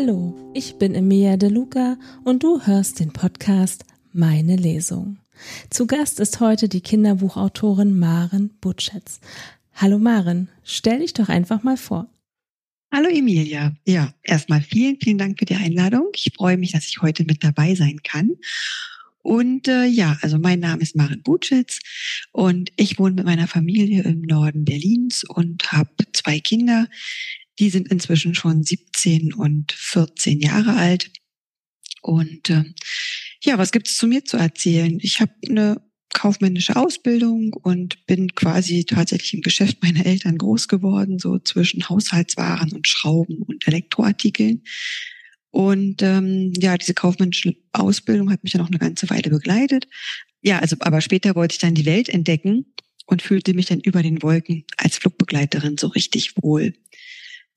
Hallo, ich bin Emilia De Luca und du hörst den Podcast Meine Lesung. Zu Gast ist heute die Kinderbuchautorin Maren Butschetz. Hallo Maren, stell dich doch einfach mal vor. Hallo Emilia. Ja, erstmal vielen, vielen Dank für die Einladung. Ich freue mich, dass ich heute mit dabei sein kann. Und äh, ja, also mein Name ist Maren Butschitz und ich wohne mit meiner Familie im Norden Berlins und habe zwei Kinder. Die sind inzwischen schon 17 und 14 Jahre alt. Und äh, ja, was gibt es zu mir zu erzählen? Ich habe eine kaufmännische Ausbildung und bin quasi tatsächlich im Geschäft meiner Eltern groß geworden, so zwischen Haushaltswaren und Schrauben und Elektroartikeln. Und ähm, ja, diese kaufmännische Ausbildung hat mich ja noch eine ganze Weile begleitet. Ja, also aber später wollte ich dann die Welt entdecken und fühlte mich dann über den Wolken als Flugbegleiterin so richtig wohl.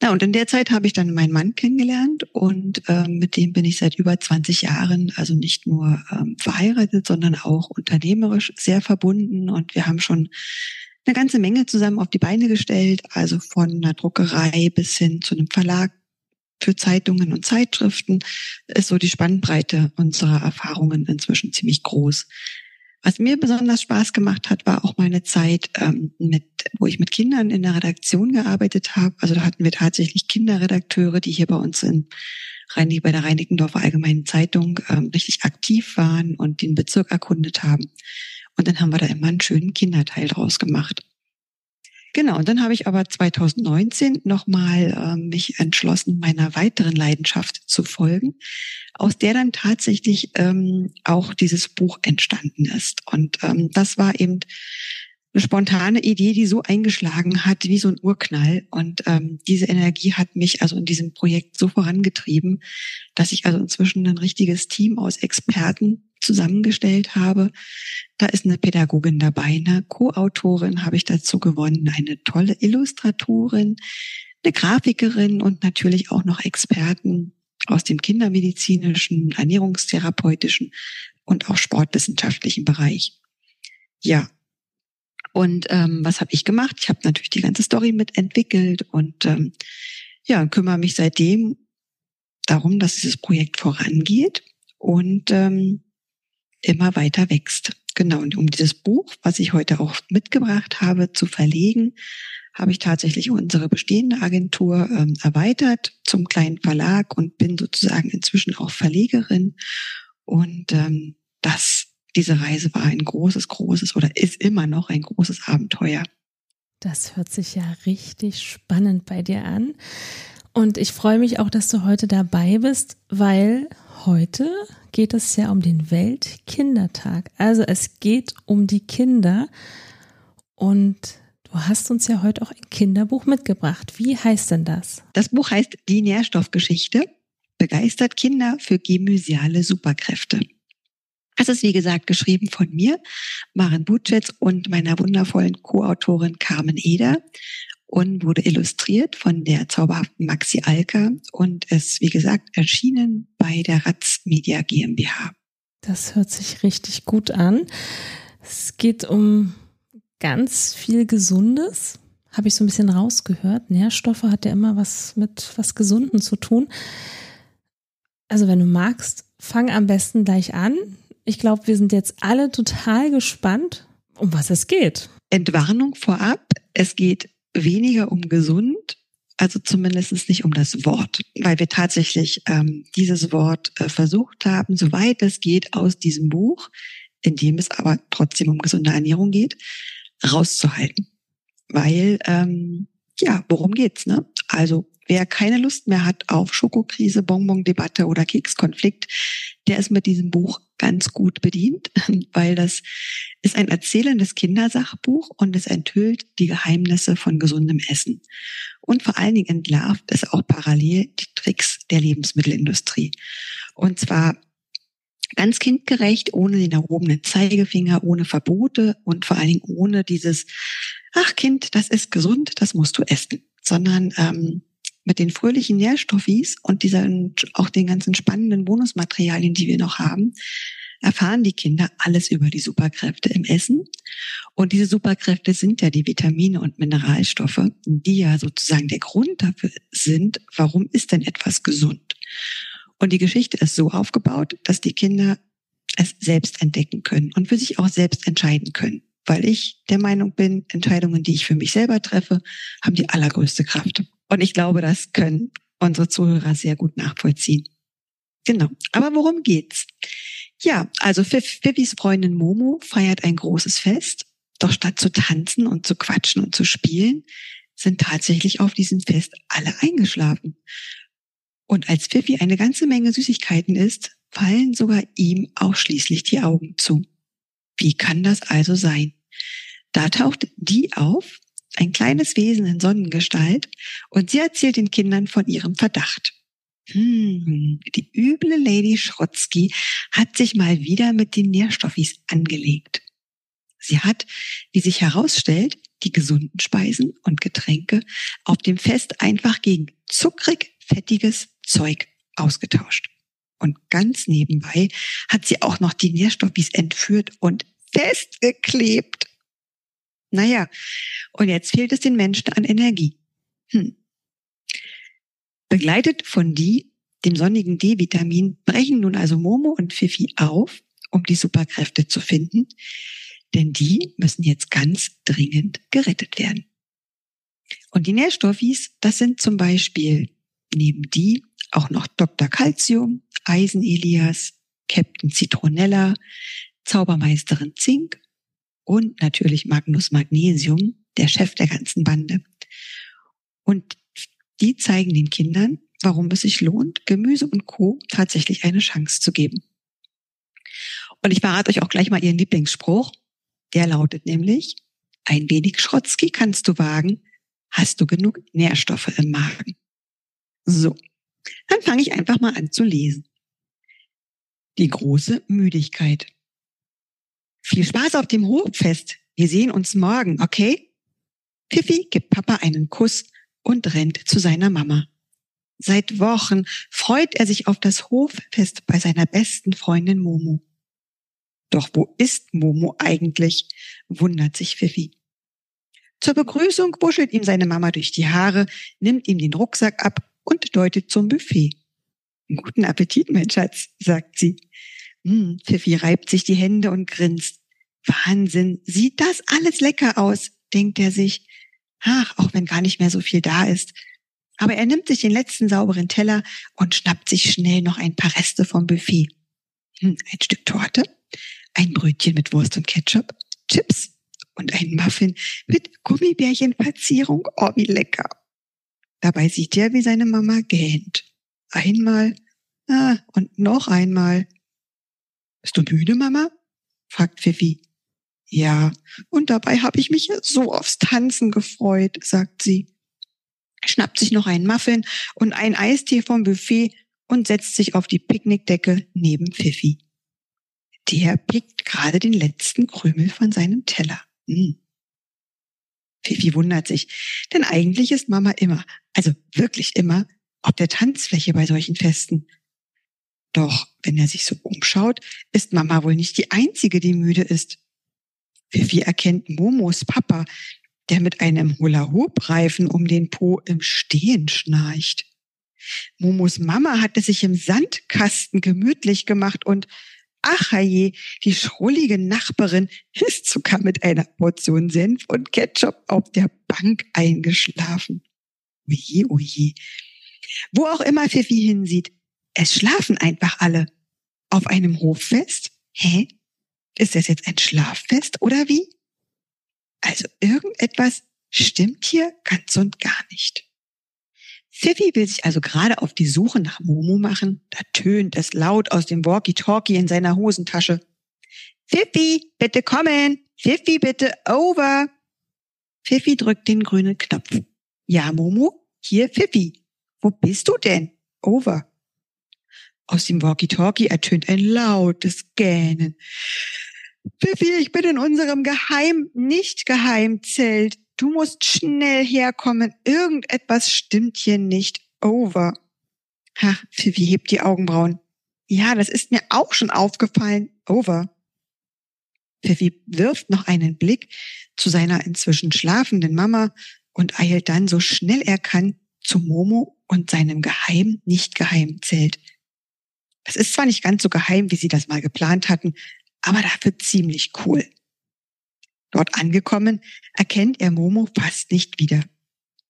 Na, und in der Zeit habe ich dann meinen Mann kennengelernt und ähm, mit dem bin ich seit über 20 Jahren, also nicht nur ähm, verheiratet, sondern auch unternehmerisch sehr verbunden. Und wir haben schon eine ganze Menge zusammen auf die Beine gestellt, also von einer Druckerei bis hin zu einem Verlag für Zeitungen und Zeitschriften ist so die Spannbreite unserer Erfahrungen inzwischen ziemlich groß. Was mir besonders Spaß gemacht hat, war auch meine Zeit, ähm, mit, wo ich mit Kindern in der Redaktion gearbeitet habe. Also da hatten wir tatsächlich Kinderredakteure, die hier bei uns in Reinig, bei der Reinickendorfer Allgemeinen Zeitung ähm, richtig aktiv waren und den Bezirk erkundet haben. Und dann haben wir da immer einen schönen Kinderteil draus gemacht. Genau, und dann habe ich aber 2019 nochmal äh, mich entschlossen, meiner weiteren Leidenschaft zu folgen, aus der dann tatsächlich ähm, auch dieses Buch entstanden ist. Und ähm, das war eben eine spontane Idee, die so eingeschlagen hat wie so ein Urknall. Und ähm, diese Energie hat mich also in diesem Projekt so vorangetrieben, dass ich also inzwischen ein richtiges Team aus Experten zusammengestellt habe. Da ist eine Pädagogin dabei, eine Co-Autorin habe ich dazu gewonnen, eine tolle Illustratorin, eine Grafikerin und natürlich auch noch Experten aus dem kindermedizinischen, ernährungstherapeutischen und auch sportwissenschaftlichen Bereich. Ja. Und ähm, was habe ich gemacht? Ich habe natürlich die ganze Story mitentwickelt und ähm, ja, kümmere mich seitdem darum, dass dieses Projekt vorangeht und ähm, immer weiter wächst. Genau, und um dieses Buch, was ich heute auch mitgebracht habe, zu verlegen, habe ich tatsächlich unsere bestehende Agentur ähm, erweitert zum kleinen Verlag und bin sozusagen inzwischen auch Verlegerin. Und ähm, das, diese Reise war ein großes, großes oder ist immer noch ein großes Abenteuer. Das hört sich ja richtig spannend bei dir an. Und ich freue mich auch, dass du heute dabei bist, weil heute geht es ja um den Weltkindertag. Also es geht um die Kinder. Und du hast uns ja heute auch ein Kinderbuch mitgebracht. Wie heißt denn das? Das Buch heißt Die Nährstoffgeschichte. Begeistert Kinder für gemysiale Superkräfte. Es ist, wie gesagt, geschrieben von mir, Maren Butschetz und meiner wundervollen Co-Autorin Carmen Eder und wurde illustriert von der zauberhaften Maxi Alka und ist, wie gesagt, erschienen bei der Ratz Media GmbH. Das hört sich richtig gut an. Es geht um ganz viel Gesundes, habe ich so ein bisschen rausgehört. Nährstoffe hat ja immer was mit was Gesunden zu tun. Also wenn du magst, fang am besten gleich an. Ich glaube, wir sind jetzt alle total gespannt, um was es geht. Entwarnung vorab. Es geht weniger um gesund, also zumindest nicht um das Wort, weil wir tatsächlich ähm, dieses Wort äh, versucht haben, soweit es geht, aus diesem Buch, in dem es aber trotzdem um gesunde Ernährung geht, rauszuhalten. Weil, ähm, ja, worum geht's, ne? Also, wer keine Lust mehr hat auf Schokokrise, Bonbon-Debatte oder Kekskonflikt, der ist mit diesem Buch ganz gut bedient, weil das ist ein erzählendes Kindersachbuch und es enthüllt die Geheimnisse von gesundem Essen. Und vor allen Dingen entlarvt es auch parallel die Tricks der Lebensmittelindustrie. Und zwar ganz kindgerecht, ohne den erhobenen Zeigefinger, ohne Verbote und vor allen Dingen ohne dieses, ach Kind, das ist gesund, das musst du essen, sondern ähm, mit den fröhlichen Nährstoffis und dieser, auch den ganzen spannenden Bonusmaterialien, die wir noch haben, erfahren die Kinder alles über die Superkräfte im Essen. Und diese Superkräfte sind ja die Vitamine und Mineralstoffe, die ja sozusagen der Grund dafür sind, warum ist denn etwas gesund. Und die Geschichte ist so aufgebaut, dass die Kinder es selbst entdecken können und für sich auch selbst entscheiden können. Weil ich der Meinung bin, Entscheidungen, die ich für mich selber treffe, haben die allergrößte Kraft. Und ich glaube, das können unsere Zuhörer sehr gut nachvollziehen. Genau. Aber worum geht's? Ja, also Phoebes Freundin Momo feiert ein großes Fest. Doch statt zu tanzen und zu quatschen und zu spielen, sind tatsächlich auf diesem Fest alle eingeschlafen. Und als Pfiffi eine ganze Menge Süßigkeiten isst, fallen sogar ihm auch schließlich die Augen zu. Wie kann das also sein? Da taucht die auf, ein kleines Wesen in Sonnengestalt, und sie erzählt den Kindern von ihrem Verdacht. Hm, die üble Lady Schrotzky hat sich mal wieder mit den Nährstoffis angelegt. Sie hat, wie sich herausstellt, die gesunden Speisen und Getränke auf dem Fest einfach gegen zuckrig fettiges Zeug ausgetauscht. Und ganz nebenbei hat sie auch noch die Nährstoffis entführt und festgeklebt. Naja, und jetzt fehlt es den Menschen an Energie. Hm. Begleitet von die, dem sonnigen D-Vitamin, brechen nun also Momo und Fifi auf, um die Superkräfte zu finden, denn die müssen jetzt ganz dringend gerettet werden. Und die Nährstoffis, das sind zum Beispiel neben die auch noch Dr. Calcium, Eisen Elias, Captain Zitronella, Zaubermeisterin Zink und natürlich Magnus Magnesium, der Chef der ganzen Bande. Und die zeigen den Kindern, warum es sich lohnt, Gemüse und Co. tatsächlich eine Chance zu geben. Und ich verrate euch auch gleich mal ihren Lieblingsspruch. Der lautet nämlich, ein wenig Schrotzki kannst du wagen, hast du genug Nährstoffe im Magen. So, dann fange ich einfach mal an zu lesen. Die große Müdigkeit. Viel Spaß auf dem Hochfest. Wir sehen uns morgen, okay? Piffi gibt Papa einen Kuss und rennt zu seiner Mama. Seit Wochen freut er sich auf das Hoffest bei seiner besten Freundin Momo. Doch wo ist Momo eigentlich? wundert sich Fifi. Zur Begrüßung wuschelt ihm seine Mama durch die Haare, nimmt ihm den Rucksack ab und deutet zum Buffet. Guten Appetit, mein Schatz, sagt sie. Hm, Fifi reibt sich die Hände und grinst. Wahnsinn, sieht das alles lecker aus, denkt er sich. Ach, auch wenn gar nicht mehr so viel da ist. Aber er nimmt sich den letzten sauberen Teller und schnappt sich schnell noch ein paar Reste vom Buffet. Hm, ein Stück Torte, ein Brötchen mit Wurst und Ketchup, Chips und ein Muffin mit Gummibärchenverzierung. Oh, wie lecker. Dabei sieht er, wie seine Mama gähnt. Einmal ah, und noch einmal. Bist du müde, Mama? fragt Fifi. Ja, und dabei habe ich mich so aufs Tanzen gefreut, sagt sie. Schnappt sich noch einen Muffin und einen Eistee vom Buffet und setzt sich auf die Picknickdecke neben Fifi. Der pickt gerade den letzten Krümel von seinem Teller. Hm. Fifi wundert sich, denn eigentlich ist Mama immer, also wirklich immer, auf der Tanzfläche bei solchen Festen. Doch wenn er sich so umschaut, ist Mama wohl nicht die einzige, die müde ist. Fifi erkennt Momos Papa, der mit einem Hula-Hoop-Reifen um den Po im Stehen schnarcht. Momos Mama hatte sich im Sandkasten gemütlich gemacht und Ach je, die schrullige Nachbarin ist sogar mit einer Portion Senf und Ketchup auf der Bank eingeschlafen. Oje, oje. Wo auch immer Fifi hinsieht, es schlafen einfach alle. Auf einem Hoffest? Hä? Ist das jetzt ein Schlaffest oder wie? Also irgendetwas stimmt hier ganz und gar nicht. Fifi will sich also gerade auf die Suche nach Momo machen. Da tönt es laut aus dem Walkie-Talkie in seiner Hosentasche. Fifi, bitte kommen! Fifi, bitte over! Fifi drückt den grünen Knopf. Ja, Momo, hier Fifi. Wo bist du denn? Over. Aus dem Walkie-Talkie ertönt ein lautes Gähnen. Fifi, ich bin in unserem geheim, nicht geheim Zelt. Du musst schnell herkommen. Irgendetwas stimmt hier nicht. Over. Ha, Fifi hebt die Augenbrauen. Ja, das ist mir auch schon aufgefallen. Over. Pfiffi wirft noch einen Blick zu seiner inzwischen schlafenden Mama und eilt dann so schnell er kann zu Momo und seinem geheimen, nicht geheimen Zelt. Das ist zwar nicht ganz so geheim, wie sie das mal geplant hatten, aber dafür ziemlich cool. Dort angekommen, erkennt er Momo fast nicht wieder.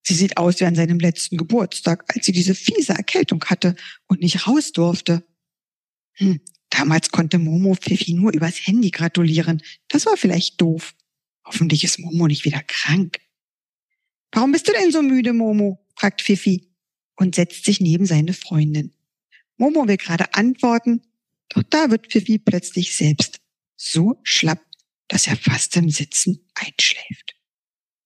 Sie sieht aus wie an seinem letzten Geburtstag, als sie diese fiese Erkältung hatte und nicht raus durfte. Hm, damals konnte Momo Pfiffi nur übers Handy gratulieren. Das war vielleicht doof. Hoffentlich ist Momo nicht wieder krank. Warum bist du denn so müde, Momo? fragt Pfiffi und setzt sich neben seine Freundin. Momo will gerade antworten, doch da wird Pfiffi plötzlich selbst so schlapp, dass er fast im Sitzen einschläft.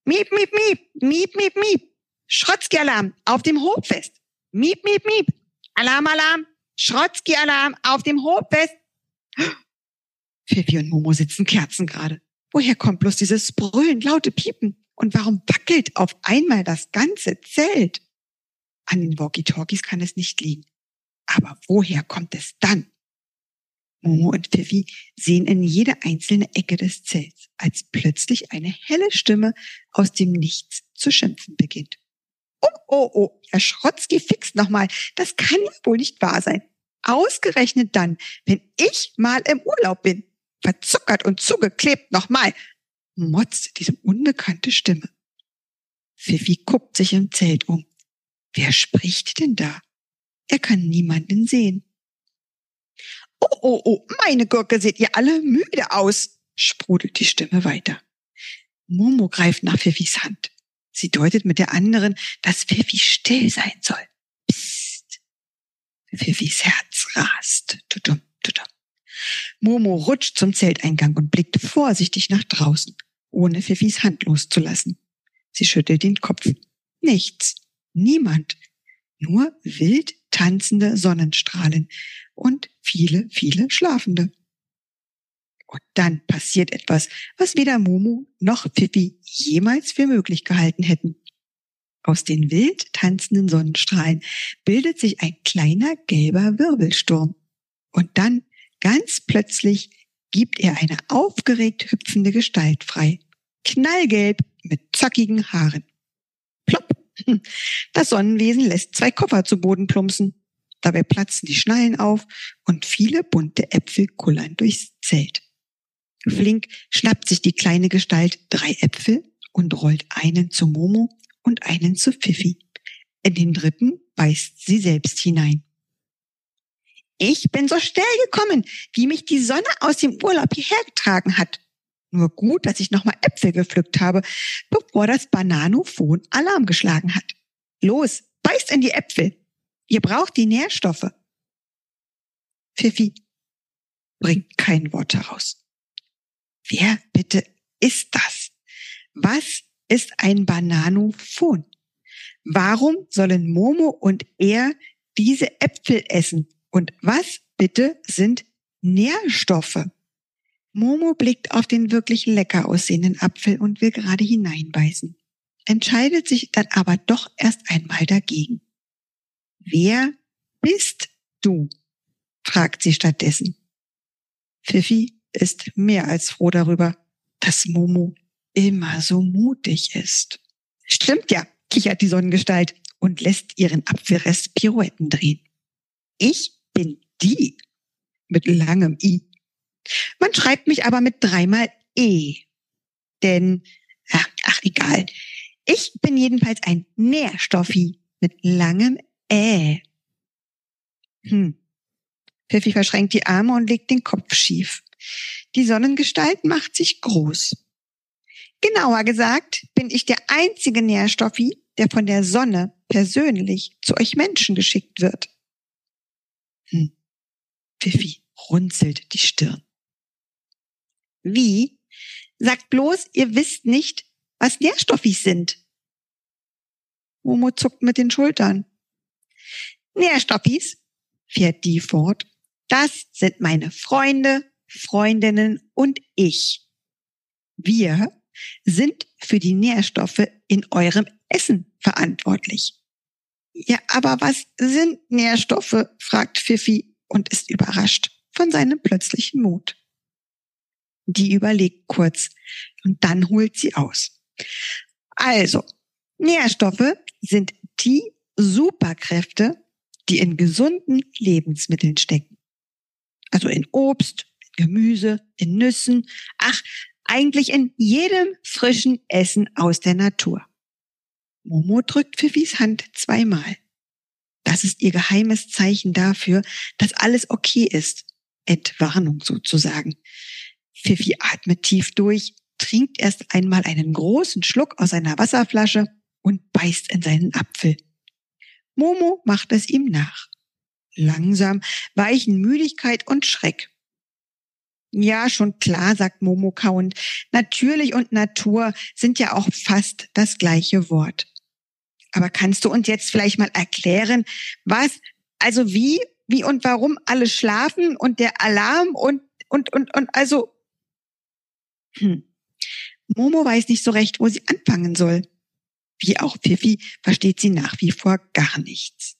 Miep, miep, miep, miep, miep, miep. Schrotzki-Alarm auf dem Hochfest. Miep, miep, miep. Alarm, Alarm. Schrotzki-Alarm auf dem Hochfest. Pfiffi und Momo sitzen Kerzen gerade. Woher kommt bloß dieses brüllend laute Piepen? Und warum wackelt auf einmal das ganze Zelt? An den Walkie-Talkies kann es nicht liegen. Aber woher kommt es dann? Momo und Pfiffi sehen in jede einzelne Ecke des Zelts, als plötzlich eine helle Stimme aus dem Nichts zu schimpfen beginnt. Oh, oh, oh, Herr Schrotzki fixt nochmal. Das kann ja wohl nicht wahr sein. Ausgerechnet dann, wenn ich mal im Urlaub bin. Verzuckert und zugeklebt nochmal. Motzt diese unbekannte Stimme. Pfiffi guckt sich im Zelt um. Wer spricht denn da? Er kann niemanden sehen. Oh, oh, oh, meine Gurke, seht ihr alle müde aus, sprudelt die Stimme weiter. Momo greift nach Pfiffis Hand. Sie deutet mit der anderen, dass Pfiffi still sein soll. Psst. Pfiffis Herz rast. Tudum, tudum. Momo rutscht zum Zelteingang und blickt vorsichtig nach draußen, ohne Pfiffis Hand loszulassen. Sie schüttelt den Kopf. Nichts. Niemand. Nur wild tanzende Sonnenstrahlen und viele, viele Schlafende. Und dann passiert etwas, was weder Momo noch Pippi jemals für möglich gehalten hätten. Aus den wild tanzenden Sonnenstrahlen bildet sich ein kleiner gelber Wirbelsturm. Und dann, ganz plötzlich, gibt er eine aufgeregt hüpfende Gestalt frei. Knallgelb mit zackigen Haaren. Das Sonnenwesen lässt zwei Koffer zu Boden plumpsen. Dabei platzen die Schnallen auf und viele bunte Äpfel kullern durchs Zelt. Flink schnappt sich die kleine Gestalt drei Äpfel und rollt einen zu Momo und einen zu Pfiffi. In den dritten beißt sie selbst hinein. Ich bin so schnell gekommen, wie mich die Sonne aus dem Urlaub hierher getragen hat. Nur gut, dass ich nochmal Äpfel gepflückt habe, bevor das Bananophon Alarm geschlagen hat. Los, beißt in die Äpfel. Ihr braucht die Nährstoffe. Pfiffi bringt kein Wort heraus. Wer bitte ist das? Was ist ein Bananophon? Warum sollen Momo und er diese Äpfel essen? Und was bitte sind Nährstoffe? Momo blickt auf den wirklich lecker aussehenden Apfel und will gerade hineinbeißen, entscheidet sich dann aber doch erst einmal dagegen. Wer bist du? fragt sie stattdessen. Pfiffi ist mehr als froh darüber, dass Momo immer so mutig ist. Stimmt ja, kichert die Sonnengestalt und lässt ihren Apfelrest Pirouetten drehen. Ich bin die mit langem I. Man schreibt mich aber mit dreimal E. Denn, ach, ach egal. Ich bin jedenfalls ein Nährstoffi mit langem Ä. Hm. Pfiffi verschränkt die Arme und legt den Kopf schief. Die Sonnengestalt macht sich groß. Genauer gesagt bin ich der einzige Nährstoffi, der von der Sonne persönlich zu euch Menschen geschickt wird. Hm. Pfiffi runzelt die Stirn. Wie? Sagt bloß, ihr wisst nicht, was Nährstoffis sind. Momo zuckt mit den Schultern. Nährstoffis, fährt die fort, das sind meine Freunde, Freundinnen und ich. Wir sind für die Nährstoffe in eurem Essen verantwortlich. Ja, aber was sind Nährstoffe? fragt Pfiffi und ist überrascht von seinem plötzlichen Mut. Die überlegt kurz und dann holt sie aus. Also, Nährstoffe sind die Superkräfte, die in gesunden Lebensmitteln stecken. Also in Obst, Gemüse, in Nüssen, ach, eigentlich in jedem frischen Essen aus der Natur. Momo drückt Pfiffis Hand zweimal. Das ist ihr geheimes Zeichen dafür, dass alles okay ist. Entwarnung sozusagen. Pfiffi atmet tief durch, trinkt erst einmal einen großen Schluck aus einer Wasserflasche und beißt in seinen Apfel. Momo macht es ihm nach. Langsam weichen Müdigkeit und Schreck. Ja, schon klar, sagt Momo kauend. Natürlich und Natur sind ja auch fast das gleiche Wort. Aber kannst du uns jetzt vielleicht mal erklären, was, also wie, wie und warum alle schlafen und der Alarm und, und, und, und, also, hm. Momo weiß nicht so recht, wo sie anfangen soll. Wie auch Pfiffi versteht sie nach wie vor gar nichts.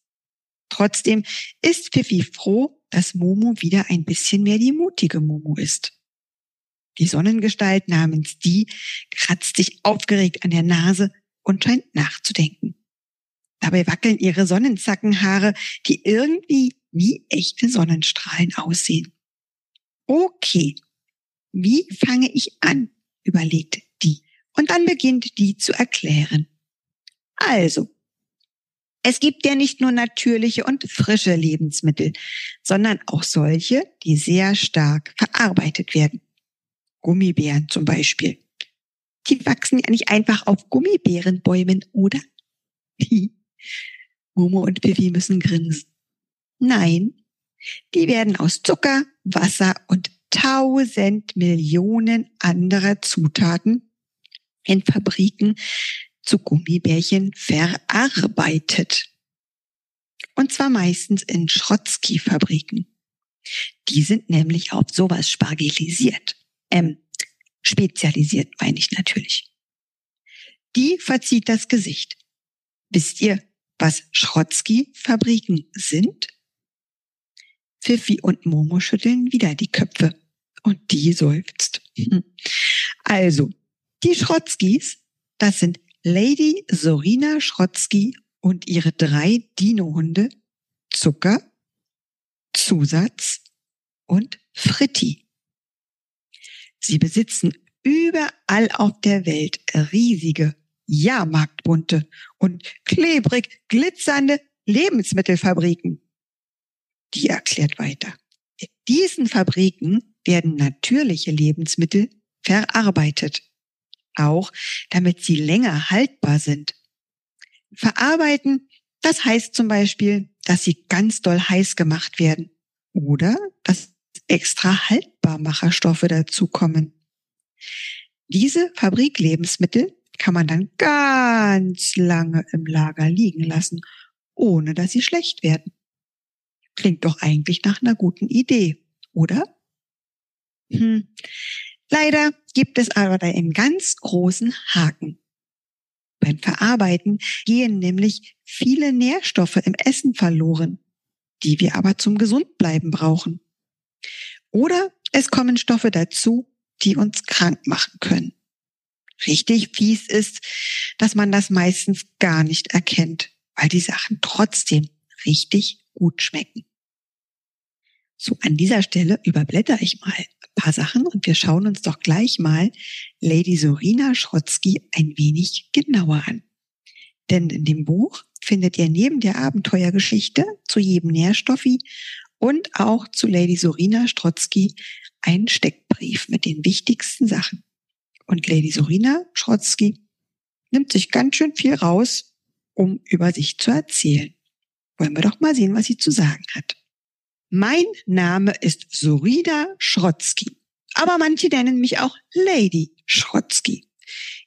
Trotzdem ist Pfiffi froh, dass Momo wieder ein bisschen mehr die mutige Momo ist. Die Sonnengestalt namens Die kratzt sich aufgeregt an der Nase und scheint nachzudenken. Dabei wackeln ihre Sonnenzackenhaare, die irgendwie wie echte Sonnenstrahlen aussehen. Okay, wie fange ich an? überlegt die. Und dann beginnt die zu erklären. Also, es gibt ja nicht nur natürliche und frische Lebensmittel, sondern auch solche, die sehr stark verarbeitet werden. Gummibären zum Beispiel. Die wachsen ja nicht einfach auf Gummibärenbäumen, oder? Momo und Piffy müssen grinsen. Nein, die werden aus Zucker, Wasser und tausend Millionen anderer Zutaten in Fabriken zu Gummibärchen verarbeitet. Und zwar meistens in Schrotzki-Fabriken. Die sind nämlich auf sowas spargelisiert. Ähm, spezialisiert meine ich natürlich. Die verzieht das Gesicht. Wisst ihr, was Schrotzki-Fabriken sind? Pfiffi und Momo schütteln wieder die Köpfe und die seufzt. Also, die Schrotzkis, das sind Lady Sorina Schrotzki und ihre drei Dino-Hunde Zucker, Zusatz und Fritti. Sie besitzen überall auf der Welt riesige, jahrmarktbunte und klebrig glitzernde Lebensmittelfabriken. Die erklärt weiter. In diesen Fabriken werden natürliche Lebensmittel verarbeitet auch damit sie länger haltbar sind. Verarbeiten, das heißt zum Beispiel, dass sie ganz doll heiß gemacht werden oder dass extra Haltbarmacherstoffe dazukommen. Diese Fabriklebensmittel kann man dann ganz lange im Lager liegen lassen, ohne dass sie schlecht werden. Klingt doch eigentlich nach einer guten Idee, oder? Hm. Leider gibt es aber einen ganz großen Haken. Beim Verarbeiten gehen nämlich viele Nährstoffe im Essen verloren, die wir aber zum Gesundbleiben brauchen. Oder es kommen Stoffe dazu, die uns krank machen können. Richtig fies ist, dass man das meistens gar nicht erkennt, weil die Sachen trotzdem richtig gut schmecken. So, an dieser Stelle überblätter ich mal ein paar Sachen und wir schauen uns doch gleich mal Lady Sorina Schrotzky ein wenig genauer an. Denn in dem Buch findet ihr neben der Abenteuergeschichte zu jedem Nährstoffi und auch zu Lady Sorina Strotzky einen Steckbrief mit den wichtigsten Sachen. Und Lady Sorina Schrotzky nimmt sich ganz schön viel raus, um über sich zu erzählen. Wollen wir doch mal sehen, was sie zu sagen hat. Mein Name ist Surida Schrotzky. Aber manche nennen mich auch Lady Schrotzky.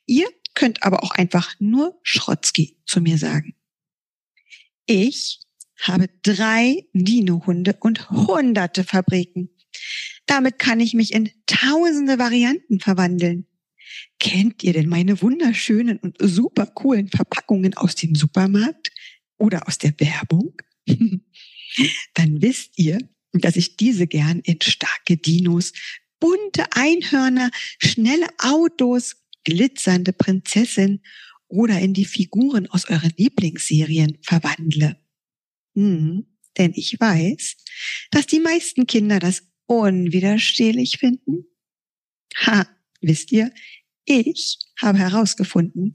Ihr könnt aber auch einfach nur Schrotzky zu mir sagen. Ich habe drei Dino-Hunde und hunderte Fabriken. Damit kann ich mich in tausende Varianten verwandeln. Kennt ihr denn meine wunderschönen und super coolen Verpackungen aus dem Supermarkt oder aus der Werbung? dann wisst ihr, dass ich diese gern in starke Dinos, bunte Einhörner, schnelle Autos, glitzernde Prinzessin oder in die Figuren aus euren Lieblingsserien verwandle. Hm, denn ich weiß, dass die meisten Kinder das unwiderstehlich finden. Ha, wisst ihr, ich habe herausgefunden,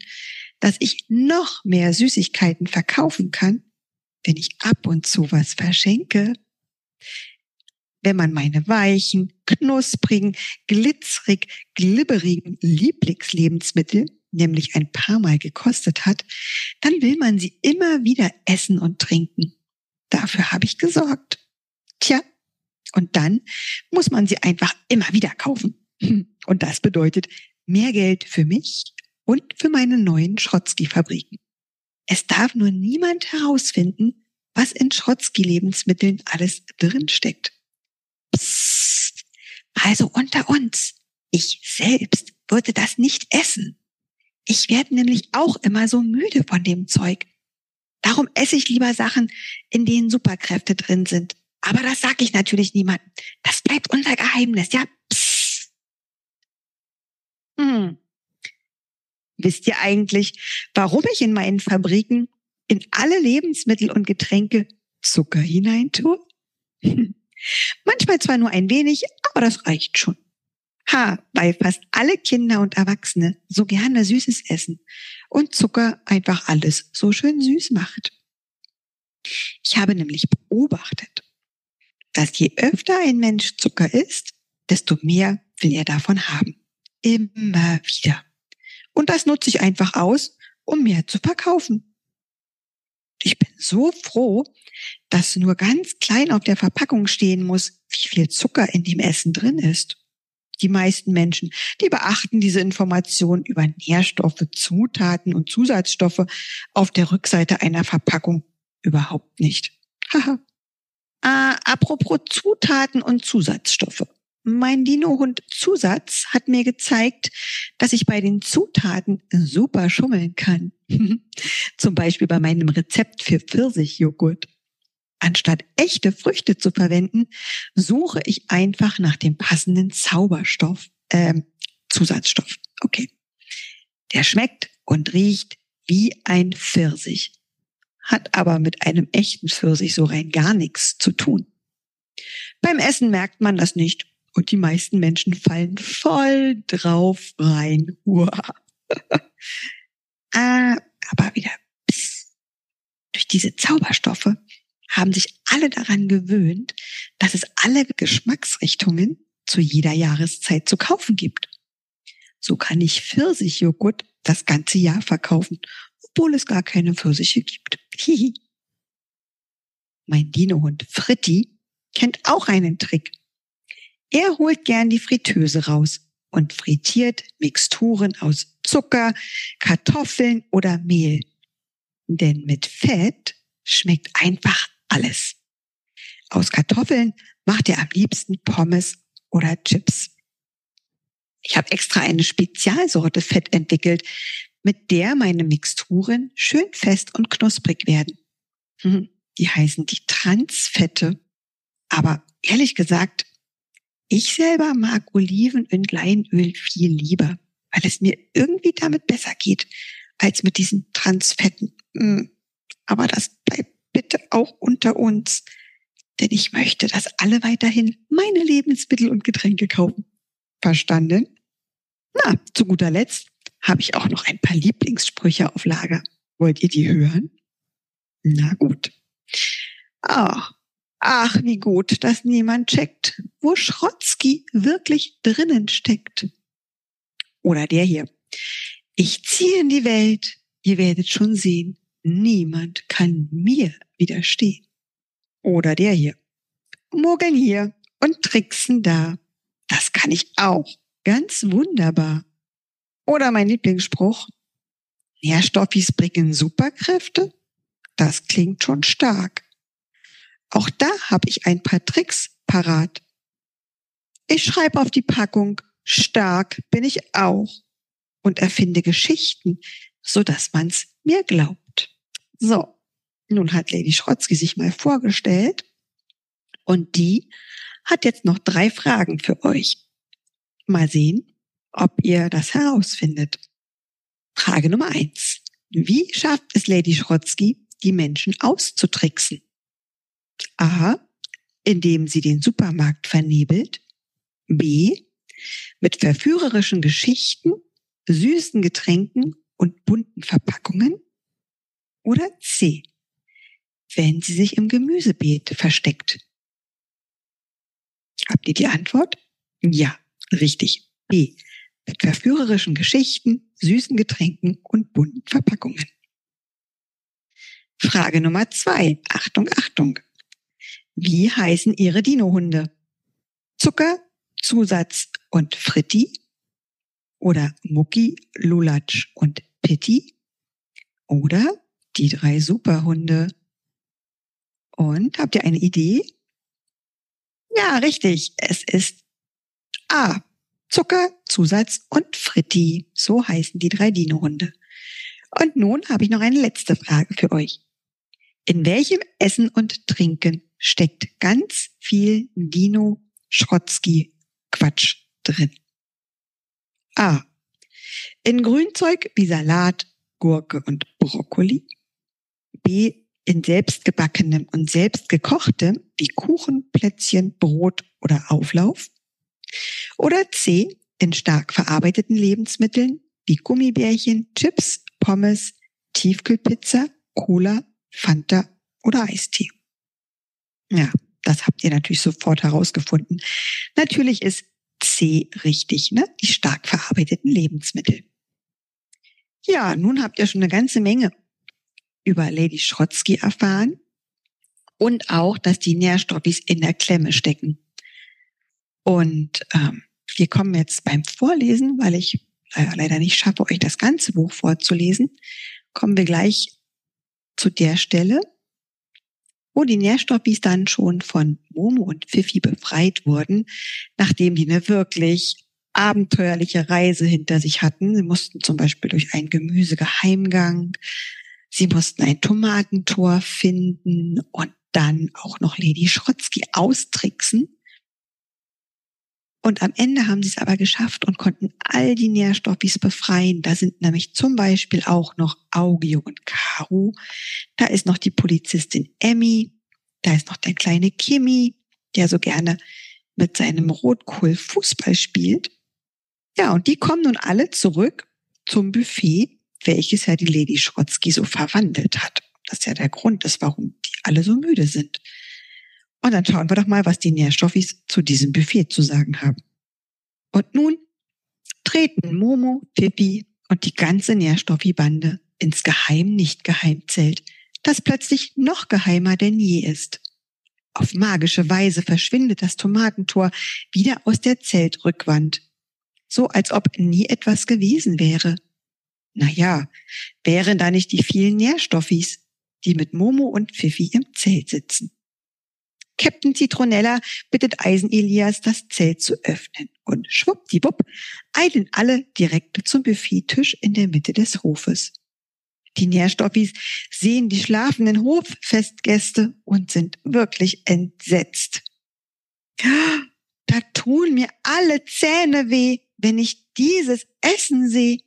dass ich noch mehr Süßigkeiten verkaufen kann, wenn ich ab und zu was verschenke. Wenn man meine weichen, knusprigen, glitzrig, glibberigen Lieblingslebensmittel nämlich ein paar Mal gekostet hat, dann will man sie immer wieder essen und trinken. Dafür habe ich gesorgt. Tja, und dann muss man sie einfach immer wieder kaufen. Und das bedeutet mehr Geld für mich und für meine neuen Schrotzki-Fabriken. Es darf nur niemand herausfinden, was in Schrotzki-Lebensmitteln alles drinsteckt. Psst. Also unter uns. Ich selbst würde das nicht essen. Ich werde nämlich auch immer so müde von dem Zeug. Darum esse ich lieber Sachen, in denen Superkräfte drin sind. Aber das sage ich natürlich niemandem. Das bleibt unser Geheimnis, ja? Psst. Hm. Wisst ihr eigentlich, warum ich in meinen Fabriken in alle Lebensmittel und Getränke Zucker hineintue? Manchmal zwar nur ein wenig, aber das reicht schon. Ha, weil fast alle Kinder und Erwachsene so gerne Süßes essen und Zucker einfach alles so schön süß macht. Ich habe nämlich beobachtet, dass je öfter ein Mensch Zucker isst, desto mehr will er davon haben. Immer wieder. Und das nutze ich einfach aus, um mehr zu verkaufen. Ich bin so froh, dass nur ganz klein auf der Verpackung stehen muss, wie viel Zucker in dem Essen drin ist. Die meisten Menschen, die beachten diese Information über Nährstoffe, Zutaten und Zusatzstoffe auf der Rückseite einer Verpackung überhaupt nicht. Haha. äh, apropos Zutaten und Zusatzstoffe. Mein Dino-Hund Zusatz hat mir gezeigt, dass ich bei den Zutaten super schummeln kann. Zum Beispiel bei meinem Rezept für Pfirsichjoghurt. Anstatt echte Früchte zu verwenden, suche ich einfach nach dem passenden Zauberstoff, äh, Zusatzstoff. Okay. Der schmeckt und riecht wie ein Pfirsich, hat aber mit einem echten Pfirsich so rein gar nichts zu tun. Beim Essen merkt man das nicht und die meisten Menschen fallen voll drauf rein. ah, aber wieder pss. durch diese Zauberstoffe haben sich alle daran gewöhnt, dass es alle Geschmacksrichtungen zu jeder Jahreszeit zu kaufen gibt. So kann ich Pfirsichjoghurt das ganze Jahr verkaufen, obwohl es gar keine Pfirsiche gibt. Hihi. mein Dinohund Fritti kennt auch einen Trick. Er holt gern die Fritteuse raus und frittiert Mixturen aus Zucker, Kartoffeln oder Mehl. Denn mit Fett schmeckt einfach alles. Aus Kartoffeln macht er am liebsten Pommes oder Chips. Ich habe extra eine Spezialsorte Fett entwickelt, mit der meine Mixturen schön fest und knusprig werden. Hm, die heißen die Transfette. Aber ehrlich gesagt, ich selber mag Oliven und Leinöl viel lieber, weil es mir irgendwie damit besser geht als mit diesen Transfetten. Hm, aber das bleibt bitte auch unter uns. Denn ich möchte, dass alle weiterhin meine Lebensmittel und Getränke kaufen. Verstanden? Na, zu guter Letzt habe ich auch noch ein paar Lieblingssprüche auf Lager. Wollt ihr die hören? Na gut. Ach, ach, wie gut, dass niemand checkt, wo Schrotzki wirklich drinnen steckt. Oder der hier. Ich ziehe in die Welt, ihr werdet schon sehen. Niemand kann mir widerstehen. Oder der hier. Mogeln hier und tricksen da. Das kann ich auch. Ganz wunderbar. Oder mein Lieblingsspruch. Nährstoffis bringen Superkräfte? Das klingt schon stark. Auch da habe ich ein paar Tricks parat. Ich schreibe auf die Packung, stark bin ich auch und erfinde Geschichten, so dass man's mir glaubt. So, nun hat Lady Schrotzki sich mal vorgestellt Und die hat jetzt noch drei Fragen für euch. Mal sehen, ob ihr das herausfindet. Frage Nummer eins. Wie schafft es Lady Schrotzky, die Menschen auszutricksen? A. Indem sie den Supermarkt vernebelt. B. Mit verführerischen Geschichten, süßen Getränken und bunten Verpackungen. Oder C. Wenn sie sich im Gemüsebeet versteckt. Habt ihr die Antwort? Ja, richtig. B. Mit verführerischen Geschichten, süßen Getränken und bunten Verpackungen. Frage Nummer zwei. Achtung, Achtung. Wie heißen Ihre Dinohunde? Zucker, Zusatz und Fritti? Oder Mucki, Lulatsch und Pitti? Oder die drei Superhunde? Und habt ihr eine Idee? Ja, richtig. Es ist A. Zucker, Zusatz und Fritti. So heißen die drei Dino-Hunde. Und nun habe ich noch eine letzte Frage für euch. In welchem Essen und Trinken steckt ganz viel Dino Schrotzki Quatsch drin? A. In Grünzeug wie Salat, Gurke und Brokkoli. B in selbstgebackenem und selbstgekochtem wie Kuchen, Plätzchen, Brot oder Auflauf. Oder C, in stark verarbeiteten Lebensmitteln wie Gummibärchen, Chips, Pommes, Tiefkühlpizza, Cola, Fanta oder Eistee. Ja, das habt ihr natürlich sofort herausgefunden. Natürlich ist C richtig, ne? Die stark verarbeiteten Lebensmittel. Ja, nun habt ihr schon eine ganze Menge über Lady Schrotzky erfahren und auch, dass die Nährstoffis in der Klemme stecken. Und ähm, wir kommen jetzt beim Vorlesen, weil ich leider nicht schaffe, euch das ganze Buch vorzulesen, kommen wir gleich zu der Stelle, wo die Nährstoffis dann schon von Momo und Fifi befreit wurden, nachdem die eine wirklich abenteuerliche Reise hinter sich hatten. Sie mussten zum Beispiel durch einen Gemüsegeheimgang, Sie mussten ein Tomatentor finden und dann auch noch Lady Schrotzky austricksen. Und am Ende haben sie es aber geschafft und konnten all die Nährstoffis befreien. Da sind nämlich zum Beispiel auch noch Augio und Karu. Da ist noch die Polizistin Emmy. Da ist noch der kleine Kimi, der so gerne mit seinem Rotkohl Fußball spielt. Ja, und die kommen nun alle zurück zum Buffet welches ja die Lady Schrotzky so verwandelt hat. Das ist ja der Grund ist, warum die alle so müde sind. Und dann schauen wir doch mal, was die Nährstoffis zu diesem Buffet zu sagen haben. Und nun treten Momo, Pippi und die ganze Nährstoffi-Bande ins Geheim-Nicht-Geheim-Zelt, das plötzlich noch geheimer denn je ist. Auf magische Weise verschwindet das Tomatentor wieder aus der Zeltrückwand, so als ob nie etwas gewesen wäre. Naja, wären da nicht die vielen Nährstoffis, die mit Momo und Pfiffi im Zelt sitzen. Captain Zitronella bittet Eisen Elias, das Zelt zu öffnen. Und schwuppdiwupp eilen alle direkt zum Buffettisch in der Mitte des Hofes. Die Nährstoffis sehen die schlafenden Hoffestgäste und sind wirklich entsetzt. Da tun mir alle Zähne weh, wenn ich dieses Essen sehe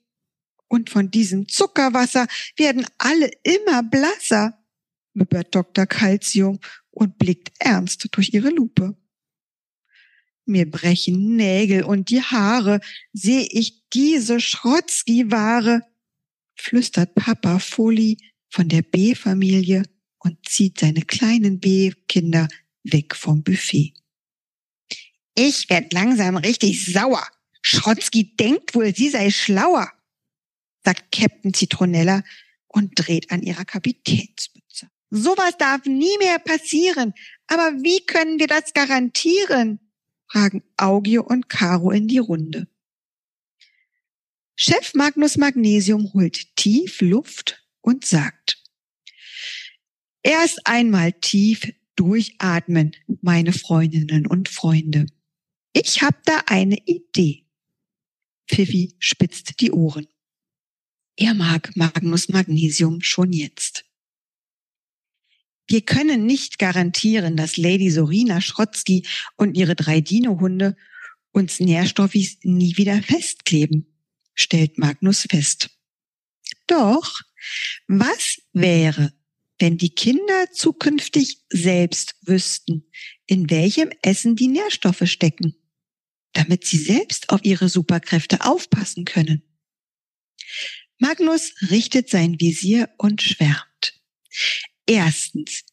und von diesem Zuckerwasser werden alle immer blasser, wippert Dr. Calcium und blickt ernst durch ihre Lupe. Mir brechen Nägel und die Haare, sehe ich diese Schrotzki-Ware, flüstert Papa Foli von der B-Familie und zieht seine kleinen B-Kinder weg vom Buffet. Ich werd langsam richtig sauer. Schrotzki denkt wohl, sie sei schlauer sagt Captain Zitronella und dreht an ihrer Kapitänsmütze. Sowas darf nie mehr passieren. Aber wie können wir das garantieren? fragen Augio und Caro in die Runde. Chef Magnus Magnesium holt tief Luft und sagt, erst einmal tief durchatmen, meine Freundinnen und Freunde. Ich habe da eine Idee. Pfiffi spitzt die Ohren. Er mag Magnus Magnesium schon jetzt. Wir können nicht garantieren, dass Lady Sorina Schrotzky und ihre drei Dino-Hunde uns Nährstoffis nie wieder festkleben, stellt Magnus fest. Doch, was wäre, wenn die Kinder zukünftig selbst wüssten, in welchem Essen die Nährstoffe stecken, damit sie selbst auf ihre Superkräfte aufpassen können? Magnus richtet sein Visier und schwärmt. Erstens,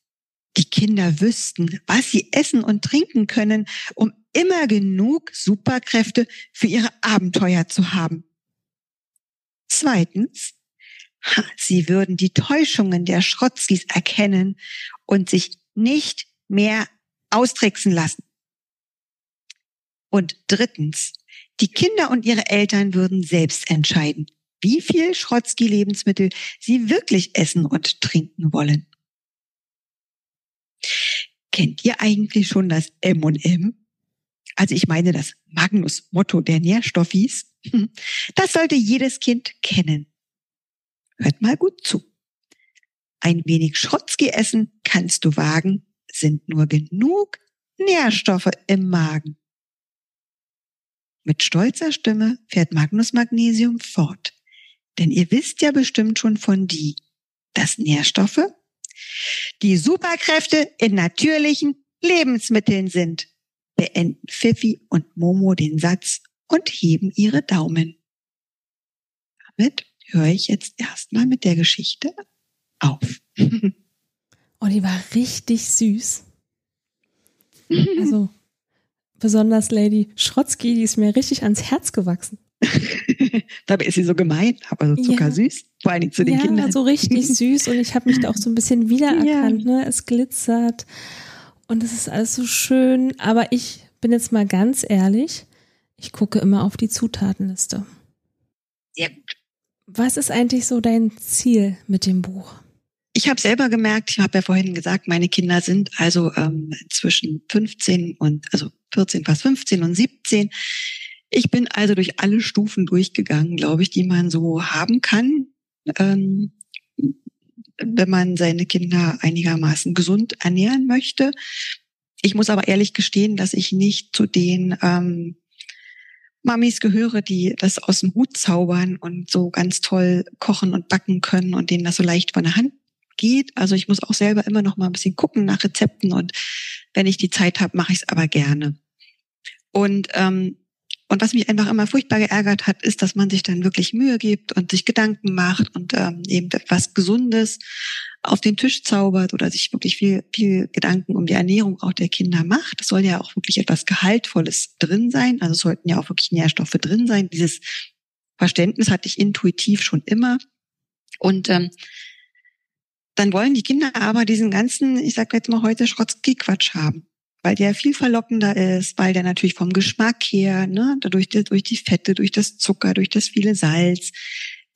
die Kinder wüssten, was sie essen und trinken können, um immer genug Superkräfte für ihre Abenteuer zu haben. Zweitens, sie würden die Täuschungen der Schrotzkis erkennen und sich nicht mehr austricksen lassen. Und drittens, die Kinder und ihre Eltern würden selbst entscheiden, wie viel Schrotzki-Lebensmittel sie wirklich essen und trinken wollen. Kennt ihr eigentlich schon das M&M? Also ich meine das Magnus-Motto der Nährstoffis. Das sollte jedes Kind kennen. Hört mal gut zu. Ein wenig Schrotzki essen kannst du wagen, sind nur genug Nährstoffe im Magen. Mit stolzer Stimme fährt Magnus Magnesium fort. Denn ihr wisst ja bestimmt schon von die, dass Nährstoffe die Superkräfte in natürlichen Lebensmitteln sind. Beenden Pfiffi und Momo den Satz und heben ihre Daumen. Damit höre ich jetzt erstmal mit der Geschichte auf. oh, die war richtig süß. Also besonders Lady Schrotzki, die ist mir richtig ans Herz gewachsen. Dabei ist sie so gemein, aber so zuckersüß. Ja. Vor allem zu den ja, Kindern. so richtig süß und ich habe mich da auch so ein bisschen wiedererkannt. Ja. Ne? Es glitzert und es ist alles so schön. Aber ich bin jetzt mal ganz ehrlich, ich gucke immer auf die Zutatenliste. Sehr gut. Was ist eigentlich so dein Ziel mit dem Buch? Ich habe selber gemerkt, ich habe ja vorhin gesagt, meine Kinder sind also ähm, zwischen 15 und also 14, fast 15 und 17. Ich bin also durch alle Stufen durchgegangen, glaube ich, die man so haben kann, ähm, wenn man seine Kinder einigermaßen gesund ernähren möchte. Ich muss aber ehrlich gestehen, dass ich nicht zu den ähm, Mamis gehöre, die das aus dem Hut zaubern und so ganz toll kochen und backen können und denen das so leicht von der Hand geht. Also ich muss auch selber immer noch mal ein bisschen gucken nach Rezepten und wenn ich die Zeit habe, mache ich es aber gerne. Und ähm, und was mich einfach immer furchtbar geärgert hat, ist, dass man sich dann wirklich Mühe gibt und sich Gedanken macht und ähm, eben etwas Gesundes auf den Tisch zaubert oder sich wirklich viel, viel Gedanken um die Ernährung auch der Kinder macht. Es soll ja auch wirklich etwas Gehaltvolles drin sein. Also es sollten ja auch wirklich Nährstoffe drin sein. Dieses Verständnis hatte ich intuitiv schon immer. Und ähm, dann wollen die Kinder aber diesen ganzen, ich sag jetzt mal heute Schrotzki-Quatsch haben weil der viel verlockender ist, weil der natürlich vom Geschmack her, ne, dadurch durch die Fette, durch das Zucker, durch das viele Salz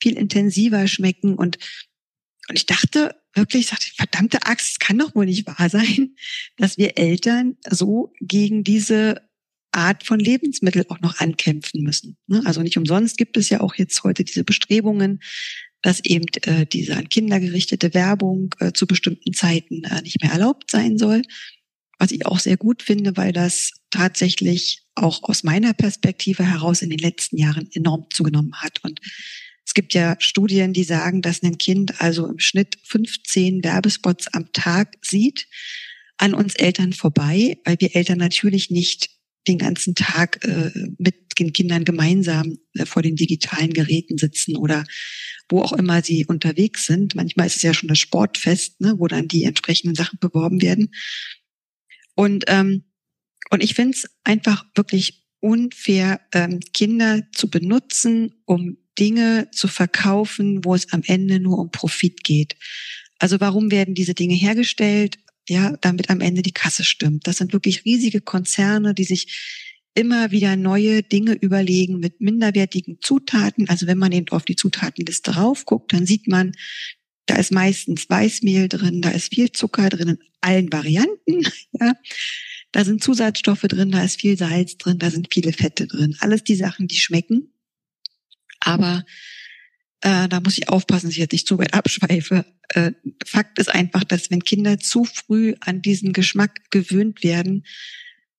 viel intensiver schmecken und und ich dachte wirklich, ich dachte, verdammte Axt, es kann doch wohl nicht wahr sein, dass wir Eltern so gegen diese Art von Lebensmittel auch noch ankämpfen müssen. Ne? Also nicht umsonst gibt es ja auch jetzt heute diese Bestrebungen, dass eben äh, diese an Kinder gerichtete Werbung äh, zu bestimmten Zeiten äh, nicht mehr erlaubt sein soll was ich auch sehr gut finde, weil das tatsächlich auch aus meiner Perspektive heraus in den letzten Jahren enorm zugenommen hat. Und es gibt ja Studien, die sagen, dass ein Kind also im Schnitt 15 Werbespots am Tag sieht an uns Eltern vorbei, weil wir Eltern natürlich nicht den ganzen Tag äh, mit den Kindern gemeinsam äh, vor den digitalen Geräten sitzen oder wo auch immer sie unterwegs sind. Manchmal ist es ja schon das Sportfest, ne, wo dann die entsprechenden Sachen beworben werden. Und, ähm, und ich finde es einfach wirklich unfair, ähm, Kinder zu benutzen, um Dinge zu verkaufen, wo es am Ende nur um Profit geht. Also warum werden diese Dinge hergestellt? Ja, damit am Ende die Kasse stimmt. Das sind wirklich riesige Konzerne, die sich immer wieder neue Dinge überlegen mit minderwertigen Zutaten. Also wenn man eben auf die Zutatenliste raufguckt, dann sieht man, da ist meistens Weißmehl drin, da ist viel Zucker drin in allen Varianten. Ja. Da sind Zusatzstoffe drin, da ist viel Salz drin, da sind viele Fette drin. Alles die Sachen, die schmecken. Aber äh, da muss ich aufpassen, dass ich jetzt nicht zu weit abschweife. Äh, Fakt ist einfach, dass wenn Kinder zu früh an diesen Geschmack gewöhnt werden,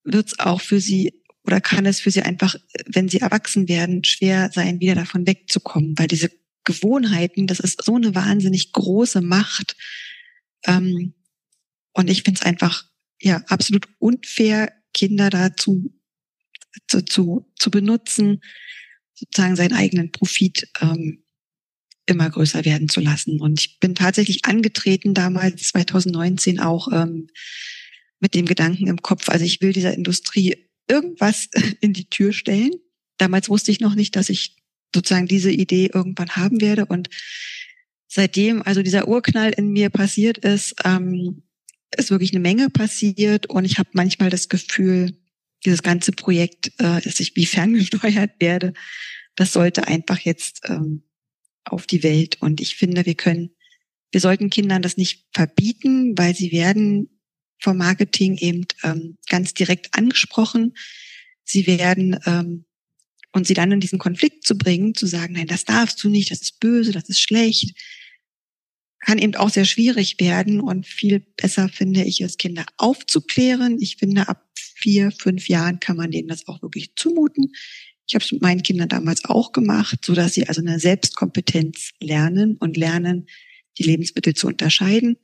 wird es auch für sie oder kann es für sie einfach, wenn sie erwachsen werden, schwer sein, wieder davon wegzukommen, weil diese Gewohnheiten, das ist so eine wahnsinnig große Macht. Ähm, und ich finde es einfach ja absolut unfair, Kinder dazu zu, zu, zu benutzen, sozusagen seinen eigenen Profit ähm, immer größer werden zu lassen. Und ich bin tatsächlich angetreten damals 2019 auch ähm, mit dem Gedanken im Kopf, also ich will dieser Industrie irgendwas in die Tür stellen. Damals wusste ich noch nicht, dass ich sozusagen diese Idee irgendwann haben werde. Und seitdem also dieser Urknall in mir passiert ist, ähm, ist wirklich eine Menge passiert. Und ich habe manchmal das Gefühl, dieses ganze Projekt, äh, dass ich wie ferngesteuert werde, das sollte einfach jetzt ähm, auf die Welt. Und ich finde, wir können, wir sollten Kindern das nicht verbieten, weil sie werden vom Marketing eben ähm, ganz direkt angesprochen. Sie werden ähm, und sie dann in diesen Konflikt zu bringen, zu sagen, nein, das darfst du nicht, das ist böse, das ist schlecht, kann eben auch sehr schwierig werden und viel besser finde ich es, Kinder aufzuklären. Ich finde, ab vier, fünf Jahren kann man denen das auch wirklich zumuten. Ich habe es mit meinen Kindern damals auch gemacht, so dass sie also eine Selbstkompetenz lernen und lernen, die Lebensmittel zu unterscheiden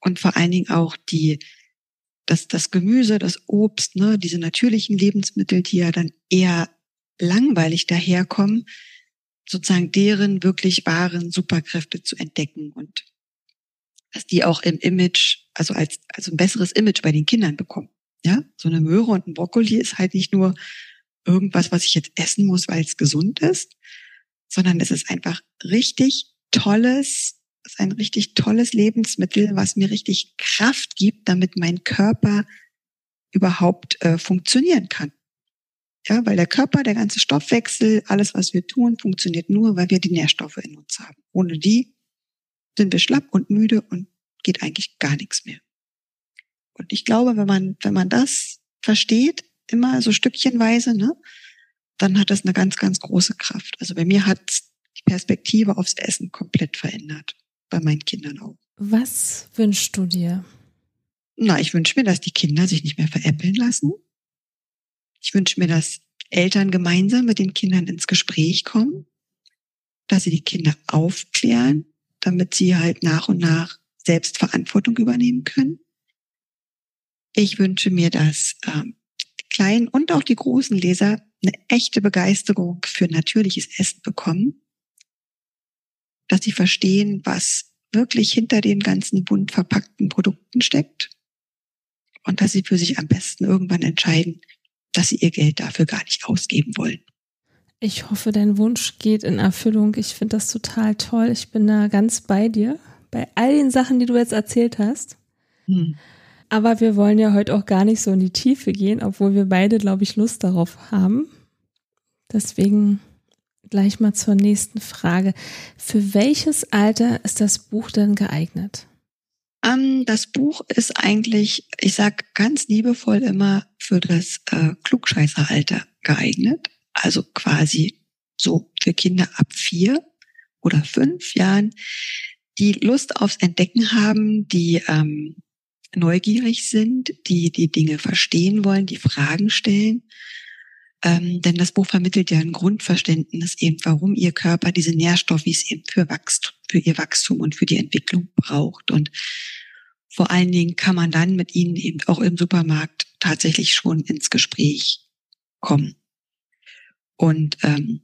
und vor allen Dingen auch die das, das Gemüse, das Obst, ne, diese natürlichen Lebensmittel, die ja dann eher langweilig daherkommen, sozusagen deren wirklich wahren Superkräfte zu entdecken und dass die auch im Image, also als, also ein besseres Image bei den Kindern bekommen. Ja, so eine Möhre und ein Brokkoli ist halt nicht nur irgendwas, was ich jetzt essen muss, weil es gesund ist, sondern es ist einfach richtig tolles, es ist ein richtig tolles Lebensmittel, was mir richtig Kraft gibt, damit mein Körper überhaupt äh, funktionieren kann. Ja, weil der Körper, der ganze Stoffwechsel, alles, was wir tun, funktioniert nur, weil wir die Nährstoffe in uns haben. Ohne die sind wir schlapp und müde und geht eigentlich gar nichts mehr. Und ich glaube, wenn man, wenn man das versteht, immer so stückchenweise, ne, dann hat das eine ganz, ganz große Kraft. Also bei mir hat die Perspektive aufs Essen komplett verändert. Bei meinen Kindern auch. Was wünschst du dir? Na, ich wünsche mir, dass die Kinder sich nicht mehr veräppeln lassen. Ich wünsche mir, dass Eltern gemeinsam mit den Kindern ins Gespräch kommen, dass sie die Kinder aufklären, damit sie halt nach und nach Selbstverantwortung übernehmen können. Ich wünsche mir, dass ähm, die kleinen und auch die großen Leser eine echte Begeisterung für natürliches Essen bekommen, dass sie verstehen, was wirklich hinter den ganzen bunt verpackten Produkten steckt und dass sie für sich am besten irgendwann entscheiden, dass sie ihr Geld dafür gar nicht ausgeben wollen. Ich hoffe, dein Wunsch geht in Erfüllung. Ich finde das total toll. Ich bin da ganz bei dir, bei all den Sachen, die du jetzt erzählt hast. Hm. Aber wir wollen ja heute auch gar nicht so in die Tiefe gehen, obwohl wir beide, glaube ich, Lust darauf haben. Deswegen gleich mal zur nächsten Frage. Für welches Alter ist das Buch denn geeignet? Ähm, das Buch ist eigentlich, ich sag ganz liebevoll immer, für das äh, Klugscheißeralter geeignet. Also quasi so für Kinder ab vier oder fünf Jahren, die Lust aufs Entdecken haben, die ähm, neugierig sind, die die Dinge verstehen wollen, die Fragen stellen. Ähm, denn das Buch vermittelt ja ein Grundverständnis eben, warum ihr Körper diese Nährstoffe, eben für, Wachstum, für ihr Wachstum und für die Entwicklung braucht. Und vor allen Dingen kann man dann mit ihnen eben auch im Supermarkt tatsächlich schon ins Gespräch kommen. Und ähm,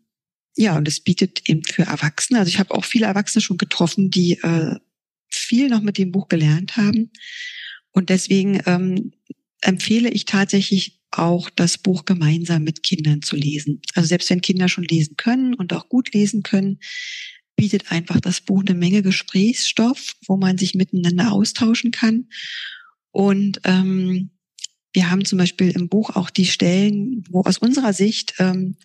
ja, und es bietet eben für Erwachsene, also ich habe auch viele Erwachsene schon getroffen, die äh, viel noch mit dem Buch gelernt haben und deswegen ähm, empfehle ich tatsächlich auch das Buch gemeinsam mit Kindern zu lesen. Also selbst wenn Kinder schon lesen können und auch gut lesen können, bietet einfach das Buch eine Menge Gesprächsstoff, wo man sich miteinander austauschen kann. Und ähm, wir haben zum Beispiel im Buch auch die Stellen, wo aus unserer Sicht ähm,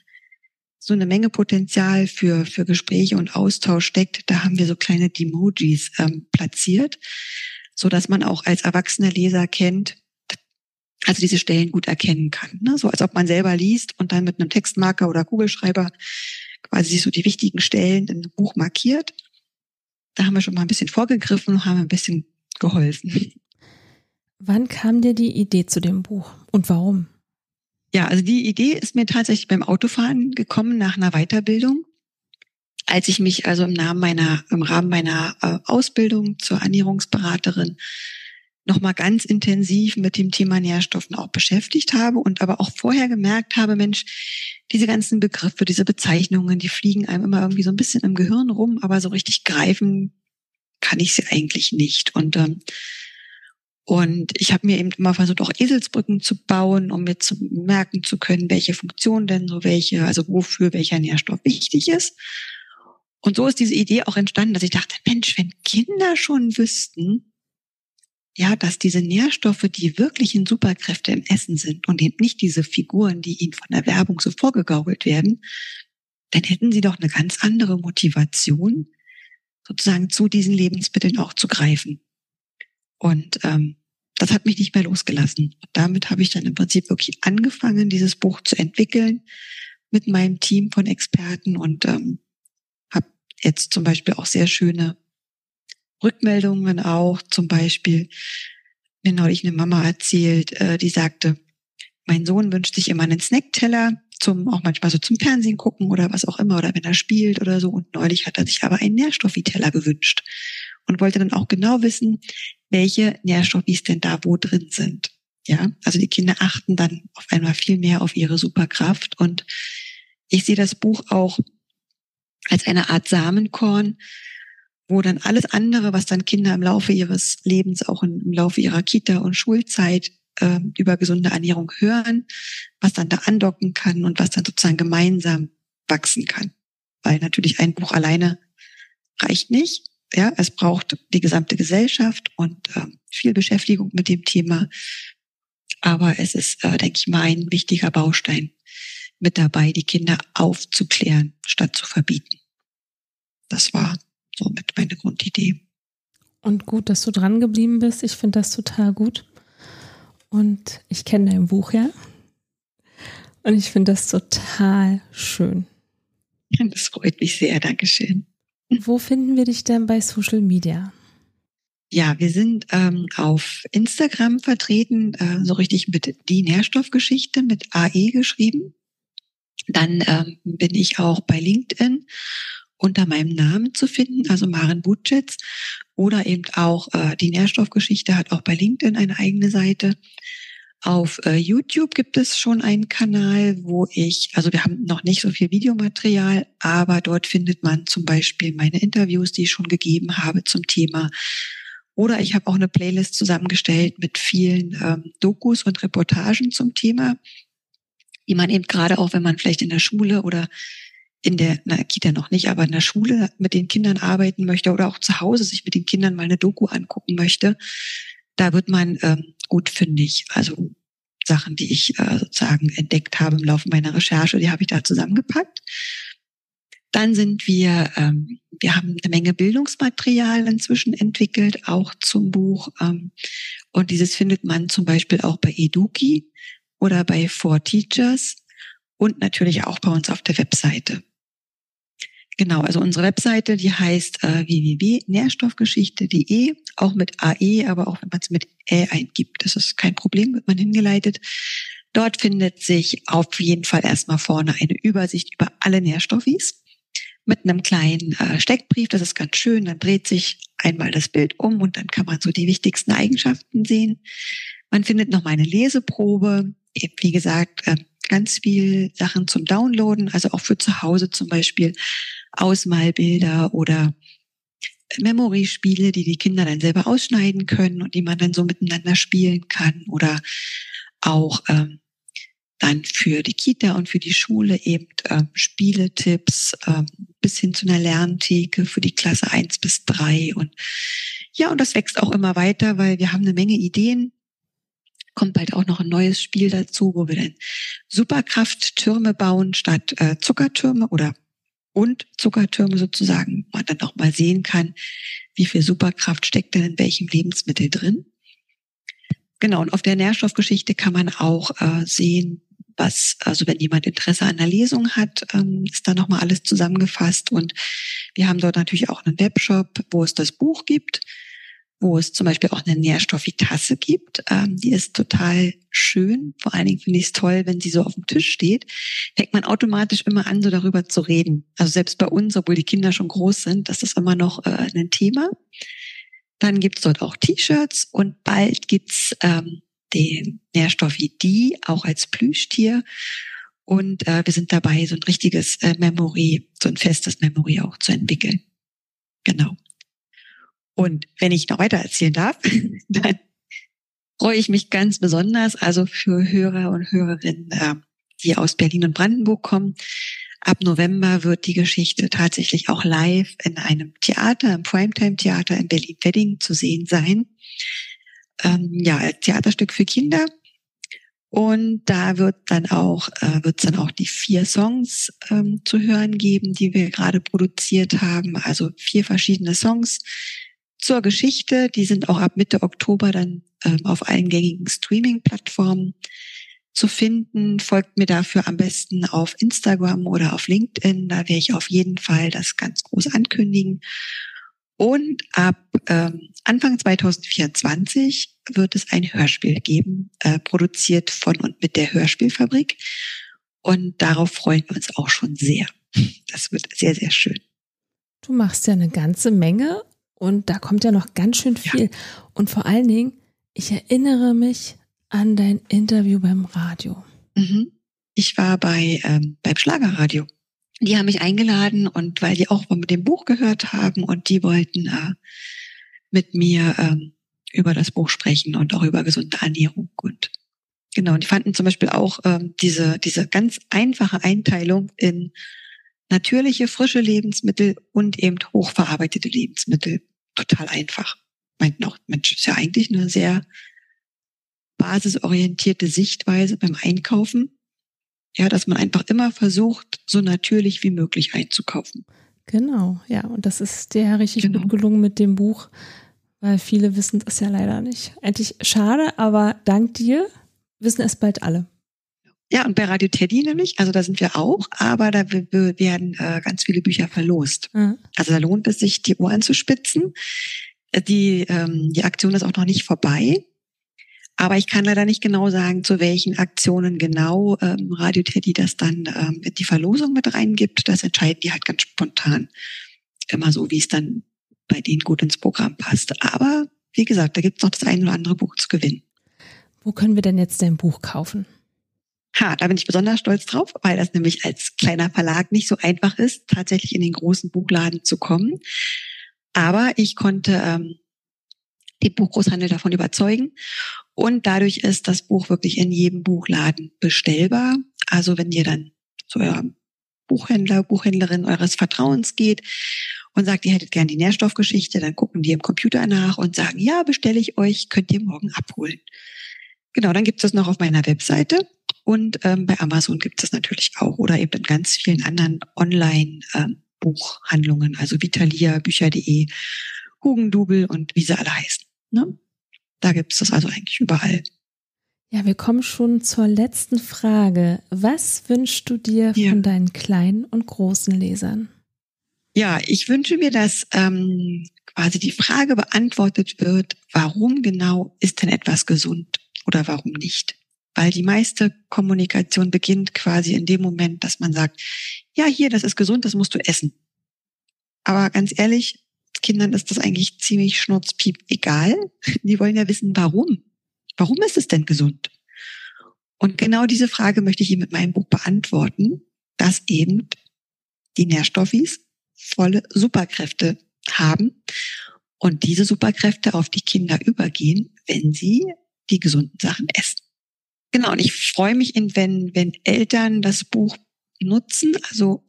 so eine Menge Potenzial für, für Gespräche und Austausch steckt. Da haben wir so kleine Demojis ähm, platziert so dass man auch als erwachsener Leser kennt, also diese Stellen gut erkennen kann. Ne? So als ob man selber liest und dann mit einem Textmarker oder Kugelschreiber quasi so die wichtigen Stellen im Buch markiert. Da haben wir schon mal ein bisschen vorgegriffen und haben ein bisschen geholfen. Wann kam dir die Idee zu dem Buch und warum? Ja, also die Idee ist mir tatsächlich beim Autofahren gekommen nach einer Weiterbildung. Als ich mich also im Namen meiner, im Rahmen meiner äh, Ausbildung zur Ernährungsberaterin nochmal ganz intensiv mit dem Thema Nährstoffen auch beschäftigt habe und aber auch vorher gemerkt habe, Mensch, diese ganzen Begriffe, diese Bezeichnungen, die fliegen einem immer irgendwie so ein bisschen im Gehirn rum, aber so richtig greifen kann ich sie eigentlich nicht. Und ähm, und ich habe mir eben immer versucht, auch Eselsbrücken zu bauen, um mir zu merken zu können, welche Funktion denn so welche, also wofür welcher Nährstoff wichtig ist. Und so ist diese Idee auch entstanden, dass ich dachte, Mensch, wenn Kinder schon wüssten, ja, dass diese Nährstoffe die wirklichen Superkräfte im Essen sind und eben nicht diese Figuren, die ihnen von der Werbung so vorgegaukelt werden, dann hätten sie doch eine ganz andere Motivation, sozusagen zu diesen Lebensmitteln auch zu greifen. Und ähm, das hat mich nicht mehr losgelassen. Und damit habe ich dann im Prinzip wirklich angefangen, dieses Buch zu entwickeln mit meinem Team von Experten und ähm, habe jetzt zum Beispiel auch sehr schöne Rückmeldungen auch. Zum Beispiel mir neulich eine Mama erzählt, äh, die sagte, mein Sohn wünscht sich immer einen Snackteller zum auch manchmal so zum Fernsehen gucken oder was auch immer oder wenn er spielt oder so. Und neulich hat er sich aber einen Nährstoffiteller gewünscht und wollte dann auch genau wissen, welche Nährstoffe denn da wo drin sind. Ja, also die Kinder achten dann auf einmal viel mehr auf ihre Superkraft und ich sehe das Buch auch als eine Art Samenkorn, wo dann alles andere, was dann Kinder im Laufe ihres Lebens, auch im Laufe ihrer Kita- und Schulzeit äh, über gesunde Ernährung hören, was dann da andocken kann und was dann sozusagen gemeinsam wachsen kann. Weil natürlich ein Buch alleine reicht nicht. Ja, es braucht die gesamte Gesellschaft und äh, viel Beschäftigung mit dem Thema. Aber es ist, äh, denke ich mal, ein wichtiger Baustein mit dabei, die Kinder aufzuklären, statt zu verbieten. Das war somit meine Grundidee. Und gut, dass du dran geblieben bist. Ich finde das total gut. Und ich kenne dein Buch ja. Und ich finde das total schön. Das freut mich sehr. Dankeschön. Wo finden wir dich denn bei Social Media? Ja, wir sind ähm, auf Instagram vertreten, äh, so richtig mit die Nährstoffgeschichte mit AE geschrieben. Dann ähm, bin ich auch bei LinkedIn unter meinem Namen zu finden, also Maren Butschitz. Oder eben auch äh, die Nährstoffgeschichte hat auch bei LinkedIn eine eigene Seite. Auf äh, YouTube gibt es schon einen Kanal, wo ich, also wir haben noch nicht so viel Videomaterial, aber dort findet man zum Beispiel meine Interviews, die ich schon gegeben habe zum Thema. Oder ich habe auch eine Playlist zusammengestellt mit vielen ähm, Dokus und Reportagen zum Thema, die man eben gerade auch, wenn man vielleicht in der Schule oder in der na, Kita noch nicht, aber in der Schule mit den Kindern arbeiten möchte oder auch zu Hause sich mit den Kindern mal eine Doku angucken möchte, da wird man ähm, gut fündig. Also Sachen, die ich äh, sozusagen entdeckt habe im Laufe meiner Recherche, die habe ich da zusammengepackt. Dann sind wir, ähm, wir haben eine Menge Bildungsmaterial inzwischen entwickelt, auch zum Buch. Ähm, und dieses findet man zum Beispiel auch bei Eduki oder bei Four Teachers und natürlich auch bei uns auf der Webseite. Genau, also unsere Webseite, die heißt äh, www.nährstoffgeschichte.de, auch mit AE, aber auch wenn man es mit Ä eingibt, das ist kein Problem, wird man hingeleitet. Dort findet sich auf jeden Fall erstmal vorne eine Übersicht über alle Nährstoffis mit einem kleinen äh, Steckbrief, das ist ganz schön, dann dreht sich einmal das Bild um und dann kann man so die wichtigsten Eigenschaften sehen. Man findet noch eine Leseprobe, wie gesagt, äh, ganz viel Sachen zum Downloaden, also auch für zu Hause zum Beispiel Ausmalbilder oder Memory-Spiele, die die Kinder dann selber ausschneiden können und die man dann so miteinander spielen kann oder auch ähm, dann für die Kita und für die Schule eben ähm, Spieletipps ähm, bis hin zu einer Lerntheke für die Klasse eins bis drei und ja, und das wächst auch immer weiter, weil wir haben eine Menge Ideen. Kommt bald auch noch ein neues Spiel dazu, wo wir dann Superkrafttürme bauen statt äh, Zuckertürme oder und Zuckertürme sozusagen, man dann auch mal sehen kann, wie viel Superkraft steckt denn in welchem Lebensmittel drin. Genau, und auf der Nährstoffgeschichte kann man auch äh, sehen, was, also wenn jemand Interesse an der Lesung hat, ähm, ist da nochmal alles zusammengefasst. Und wir haben dort natürlich auch einen Webshop, wo es das Buch gibt, wo es zum Beispiel auch eine Nährstoffitasse gibt. Ähm, die ist total schön. Vor allen Dingen finde ich es toll, wenn sie so auf dem Tisch steht, fängt man automatisch immer an, so darüber zu reden. Also selbst bei uns, obwohl die Kinder schon groß sind, das ist immer noch äh, ein Thema. Dann gibt es dort auch T-Shirts und bald gibt's ähm, den Nährstoff D auch als Plüschtier. Und äh, wir sind dabei, so ein richtiges äh, Memory, so ein festes Memory auch zu entwickeln. Genau. Und wenn ich noch weiter erzählen darf, dann freue ich mich ganz besonders, also für Hörer und Hörerinnen, äh, die aus Berlin und Brandenburg kommen. Ab November wird die Geschichte tatsächlich auch live in einem Theater, im Primetime-Theater in Berlin-Wedding zu sehen sein ähm, ja, als Theaterstück für Kinder. Und da wird dann auch, äh, wird es dann auch die vier Songs ähm, zu hören geben, die wir gerade produziert haben. Also vier verschiedene Songs zur Geschichte. Die sind auch ab Mitte Oktober dann ähm, auf allen gängigen Streaming-Plattformen zu finden. Folgt mir dafür am besten auf Instagram oder auf LinkedIn. Da werde ich auf jeden Fall das ganz groß ankündigen. Und ab ähm, Anfang 2024 wird es ein Hörspiel geben, äh, produziert von und mit der Hörspielfabrik. Und darauf freuen wir uns auch schon sehr. Das wird sehr, sehr schön. Du machst ja eine ganze Menge und da kommt ja noch ganz schön viel. Ja. Und vor allen Dingen, ich erinnere mich an dein Interview beim Radio. Mhm. Ich war bei ähm, beim Schlagerradio die haben mich eingeladen und weil die auch mit dem Buch gehört haben und die wollten äh, mit mir ähm, über das Buch sprechen und auch über gesunde Ernährung und genau. Und die fanden zum Beispiel auch ähm, diese diese ganz einfache Einteilung in natürliche frische Lebensmittel und eben hochverarbeitete Lebensmittel total einfach. Meinten auch, Mensch, ist ja eigentlich eine sehr basisorientierte Sichtweise beim Einkaufen. Ja, dass man einfach immer versucht, so natürlich wie möglich einzukaufen. Genau, ja. Und das ist dir ja richtig genau. gut gelungen mit dem Buch, weil viele wissen das ja leider nicht. Eigentlich schade, aber dank dir wissen es bald alle. Ja, und bei Radio Teddy nämlich, also da sind wir auch, aber da werden äh, ganz viele Bücher verlost. Mhm. Also da lohnt es sich, die Ohren zu spitzen. Die, ähm, die Aktion ist auch noch nicht vorbei. Aber ich kann leider nicht genau sagen, zu welchen Aktionen genau ähm, Radio Teddy das dann ähm, die Verlosung mit reingibt. Das entscheiden die halt ganz spontan. Immer so, wie es dann bei denen gut ins Programm passt. Aber wie gesagt, da gibt es noch das ein oder andere Buch zu gewinnen. Wo können wir denn jetzt dein Buch kaufen? Ha, da bin ich besonders stolz drauf, weil das nämlich als kleiner Verlag nicht so einfach ist, tatsächlich in den großen Buchladen zu kommen. Aber ich konnte ähm, den Buchgroßhandel davon überzeugen und dadurch ist das Buch wirklich in jedem Buchladen bestellbar. Also wenn ihr dann zu eurem Buchhändler, Buchhändlerin eures Vertrauens geht und sagt, ihr hättet gern die Nährstoffgeschichte, dann gucken die im Computer nach und sagen, ja, bestelle ich euch, könnt ihr morgen abholen. Genau, dann gibt es das noch auf meiner Webseite und ähm, bei Amazon gibt es das natürlich auch oder eben in ganz vielen anderen Online-Buchhandlungen, ähm, also Vitalia, Bücher.de, Hugendubel und wie sie alle heißen. Ne? Da gibt es das also eigentlich überall. Ja, wir kommen schon zur letzten Frage. Was wünschst du dir ja. von deinen kleinen und großen Lesern? Ja, ich wünsche mir, dass ähm, quasi die Frage beantwortet wird, warum genau ist denn etwas gesund oder warum nicht? Weil die meiste Kommunikation beginnt quasi in dem Moment, dass man sagt, ja, hier, das ist gesund, das musst du essen. Aber ganz ehrlich, Kindern ist das eigentlich ziemlich schnurzpiep egal. Die wollen ja wissen, warum. Warum ist es denn gesund? Und genau diese Frage möchte ich Ihnen mit meinem Buch beantworten, dass eben die Nährstoffis volle Superkräfte haben und diese Superkräfte auf die Kinder übergehen, wenn sie die gesunden Sachen essen. Genau, und ich freue mich, wenn, wenn Eltern das Buch nutzen, also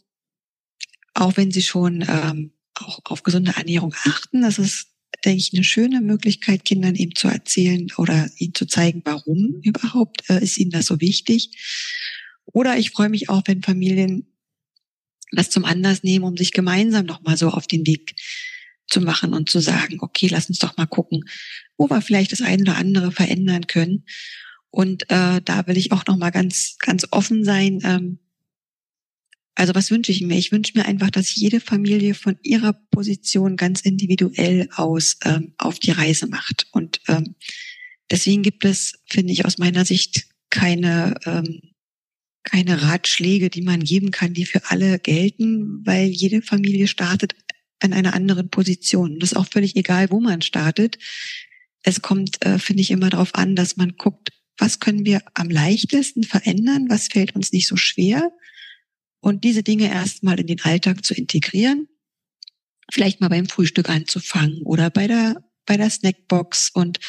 auch wenn sie schon ähm, auch auf gesunde Ernährung achten. Das ist, denke ich, eine schöne Möglichkeit, Kindern eben zu erzählen oder ihnen zu zeigen, warum überhaupt äh, ist ihnen das so wichtig. Oder ich freue mich auch, wenn Familien das zum Anlass nehmen, um sich gemeinsam nochmal so auf den Weg zu machen und zu sagen, okay, lass uns doch mal gucken, wo wir vielleicht das eine oder andere verändern können. Und äh, da will ich auch noch mal ganz, ganz offen sein. Ähm, also was wünsche ich mir? Ich wünsche mir einfach, dass jede Familie von ihrer Position ganz individuell aus ähm, auf die Reise macht. Und ähm, deswegen gibt es, finde ich, aus meiner Sicht keine ähm, keine Ratschläge, die man geben kann, die für alle gelten, weil jede Familie startet an einer anderen Position. das ist auch völlig egal, wo man startet. Es kommt, äh, finde ich, immer darauf an, dass man guckt, was können wir am leichtesten verändern, was fällt uns nicht so schwer und diese Dinge erstmal in den Alltag zu integrieren. Vielleicht mal beim Frühstück anzufangen oder bei der, bei der Snackbox und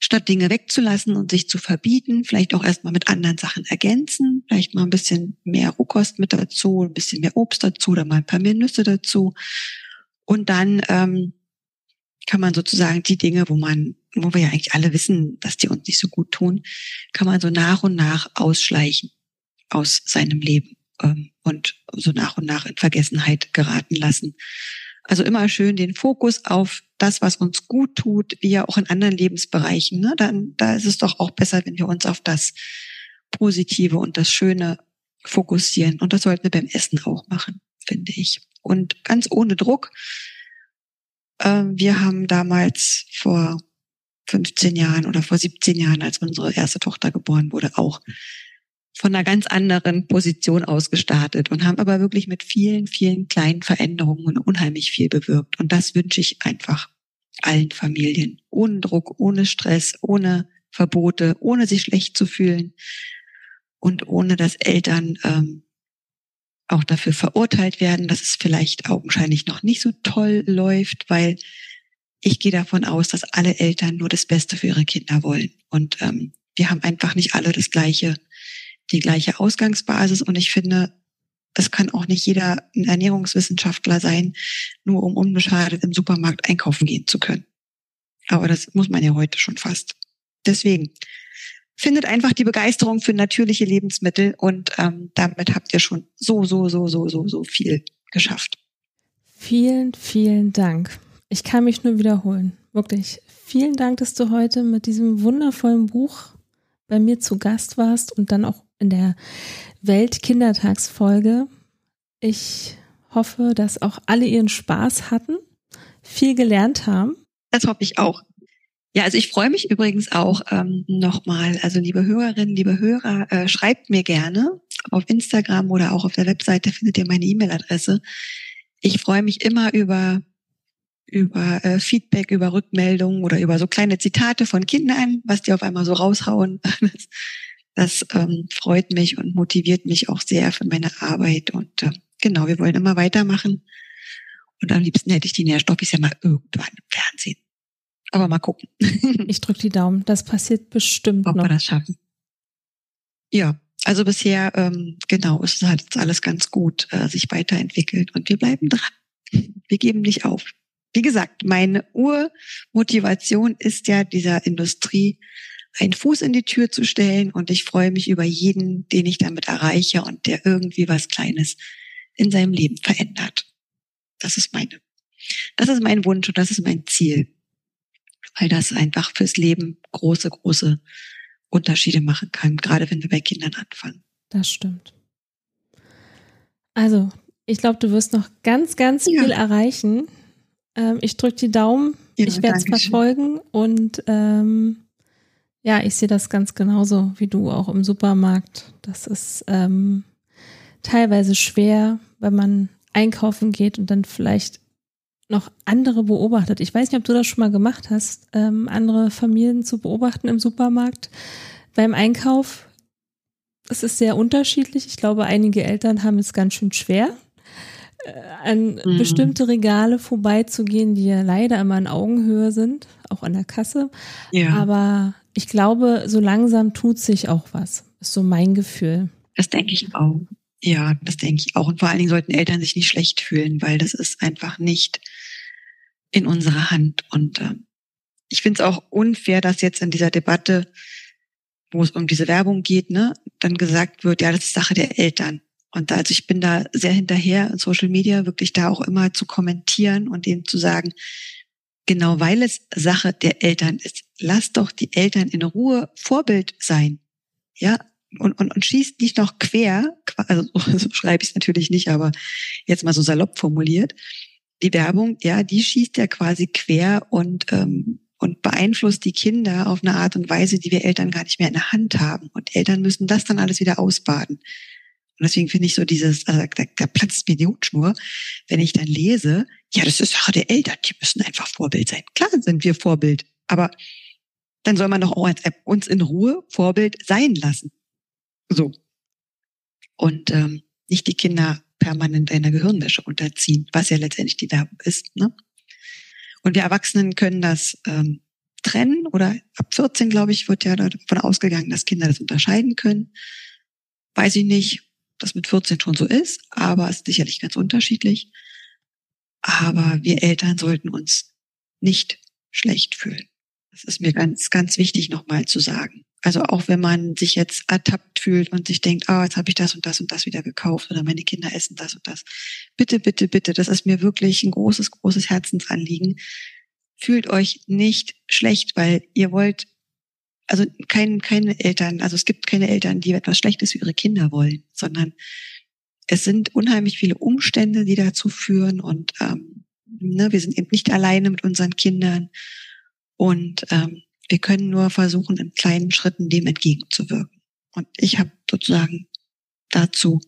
statt Dinge wegzulassen und sich zu verbieten, vielleicht auch erstmal mit anderen Sachen ergänzen, vielleicht mal ein bisschen mehr Rohkost mit dazu, ein bisschen mehr Obst dazu oder mal ein paar mehr Nüsse dazu. Und dann ähm, kann man sozusagen die Dinge, wo man, wo wir ja eigentlich alle wissen, dass die uns nicht so gut tun, kann man so nach und nach ausschleichen aus seinem Leben ähm, und so nach und nach in Vergessenheit geraten lassen. Also immer schön den Fokus auf das, was uns gut tut, wie ja auch in anderen Lebensbereichen. Ne? Dann, da ist es doch auch besser, wenn wir uns auf das Positive und das Schöne fokussieren. Und das sollten wir beim Essen auch machen, finde ich. Und ganz ohne Druck. Äh, wir haben damals vor 15 Jahren oder vor 17 Jahren, als unsere erste Tochter geboren wurde, auch von einer ganz anderen Position aus gestartet und haben aber wirklich mit vielen, vielen kleinen Veränderungen unheimlich viel bewirkt. Und das wünsche ich einfach allen Familien. Ohne Druck, ohne Stress, ohne Verbote, ohne sich schlecht zu fühlen und ohne dass Eltern ähm, auch dafür verurteilt werden, dass es vielleicht augenscheinlich noch nicht so toll läuft, weil ich gehe davon aus, dass alle Eltern nur das Beste für ihre Kinder wollen. Und ähm, wir haben einfach nicht alle das gleiche die gleiche Ausgangsbasis und ich finde, es kann auch nicht jeder ein Ernährungswissenschaftler sein, nur um unbeschadet im Supermarkt einkaufen gehen zu können. Aber das muss man ja heute schon fast. Deswegen findet einfach die Begeisterung für natürliche Lebensmittel und ähm, damit habt ihr schon so, so, so, so, so, so viel geschafft. Vielen, vielen Dank. Ich kann mich nur wiederholen. Wirklich. Vielen Dank, dass du heute mit diesem wundervollen Buch bei mir zu Gast warst und dann auch in der Weltkindertagsfolge. Ich hoffe, dass auch alle ihren Spaß hatten, viel gelernt haben. Das hoffe ich auch. Ja, also ich freue mich übrigens auch ähm, nochmal. Also liebe Hörerinnen, liebe Hörer, äh, schreibt mir gerne auf Instagram oder auch auf der Webseite findet ihr meine E-Mail-Adresse. Ich freue mich immer über über äh, Feedback, über Rückmeldungen oder über so kleine Zitate von Kindern, was die auf einmal so raushauen. Das ähm, freut mich und motiviert mich auch sehr für meine Arbeit. Und äh, genau, wir wollen immer weitermachen. Und am liebsten hätte ich die Nährstoffe ja mal irgendwann im Fernsehen. Aber mal gucken. ich drücke die Daumen. Das passiert bestimmt Ob noch. wir das schaffen. Ja, also bisher, ähm, genau, ist halt jetzt alles ganz gut äh, sich weiterentwickelt und wir bleiben dran. Wir geben nicht auf. Wie gesagt, meine Urmotivation ist ja dieser Industrie einen Fuß in die Tür zu stellen und ich freue mich über jeden, den ich damit erreiche und der irgendwie was Kleines in seinem Leben verändert. Das ist meine, das ist mein Wunsch und das ist mein Ziel, weil das einfach fürs Leben große, große Unterschiede machen kann, gerade wenn wir bei Kindern anfangen. Das stimmt. Also, ich glaube, du wirst noch ganz, ganz ja. viel erreichen. Ähm, ich drücke die Daumen. Ja, ich werde es verfolgen und ähm, ja, ich sehe das ganz genauso wie du auch im Supermarkt. Das ist ähm, teilweise schwer, wenn man einkaufen geht und dann vielleicht noch andere beobachtet. Ich weiß nicht, ob du das schon mal gemacht hast, ähm, andere Familien zu beobachten im Supermarkt beim Einkauf. Es ist sehr unterschiedlich. Ich glaube, einige Eltern haben es ganz schön schwer, an mhm. bestimmte Regale vorbeizugehen, die ja leider immer in Augenhöhe sind, auch an der Kasse. Ja. Aber ich glaube, so langsam tut sich auch was. Ist so mein Gefühl. Das denke ich auch. Ja, das denke ich auch. Und vor allen Dingen sollten Eltern sich nicht schlecht fühlen, weil das ist einfach nicht in unserer Hand. Und äh, ich finde es auch unfair, dass jetzt in dieser Debatte, wo es um diese Werbung geht, ne, dann gesagt wird, ja, das ist Sache der Eltern. Und also ich bin da sehr hinterher in Social Media, wirklich da auch immer zu kommentieren und denen zu sagen, genau weil es Sache der Eltern ist, lasst doch die Eltern in Ruhe Vorbild sein. Ja, und, und, und schießt nicht noch quer, also so schreibe ich es natürlich nicht, aber jetzt mal so salopp formuliert. Die Werbung, ja, die schießt ja quasi quer und, ähm, und beeinflusst die Kinder auf eine Art und Weise, die wir Eltern gar nicht mehr in der Hand haben. Und Eltern müssen das dann alles wieder ausbaden. Und deswegen finde ich so dieses, also da, da platzt mir die Hutschnur, wenn ich dann lese, ja, das ist Sache der Eltern, die müssen einfach Vorbild sein. Klar sind wir Vorbild, aber dann soll man doch auch uns in Ruhe Vorbild sein lassen. So. Und ähm, nicht die Kinder permanent einer Gehirnwäsche unterziehen, was ja letztendlich die Werbung ist. Ne? Und wir Erwachsenen können das ähm, trennen oder ab 14, glaube ich, wird ja davon ausgegangen, dass Kinder das unterscheiden können. Weiß ich nicht, dass mit 14 schon so ist, aber es ist sicherlich ganz unterschiedlich. Aber wir Eltern sollten uns nicht schlecht fühlen. Das ist mir ganz, ganz wichtig nochmal zu sagen. Also auch wenn man sich jetzt ertappt fühlt und sich denkt, ah, oh, jetzt habe ich das und das und das wieder gekauft oder meine Kinder essen das und das. Bitte, bitte, bitte, das ist mir wirklich ein großes, großes Herzensanliegen. Fühlt euch nicht schlecht, weil ihr wollt, also kein, keine Eltern, also es gibt keine Eltern, die etwas Schlechtes für ihre Kinder wollen, sondern es sind unheimlich viele Umstände, die dazu führen und ähm, ne, wir sind eben nicht alleine mit unseren Kindern und ähm, wir können nur versuchen, in kleinen Schritten dem entgegenzuwirken. Und ich habe sozusagen dazu,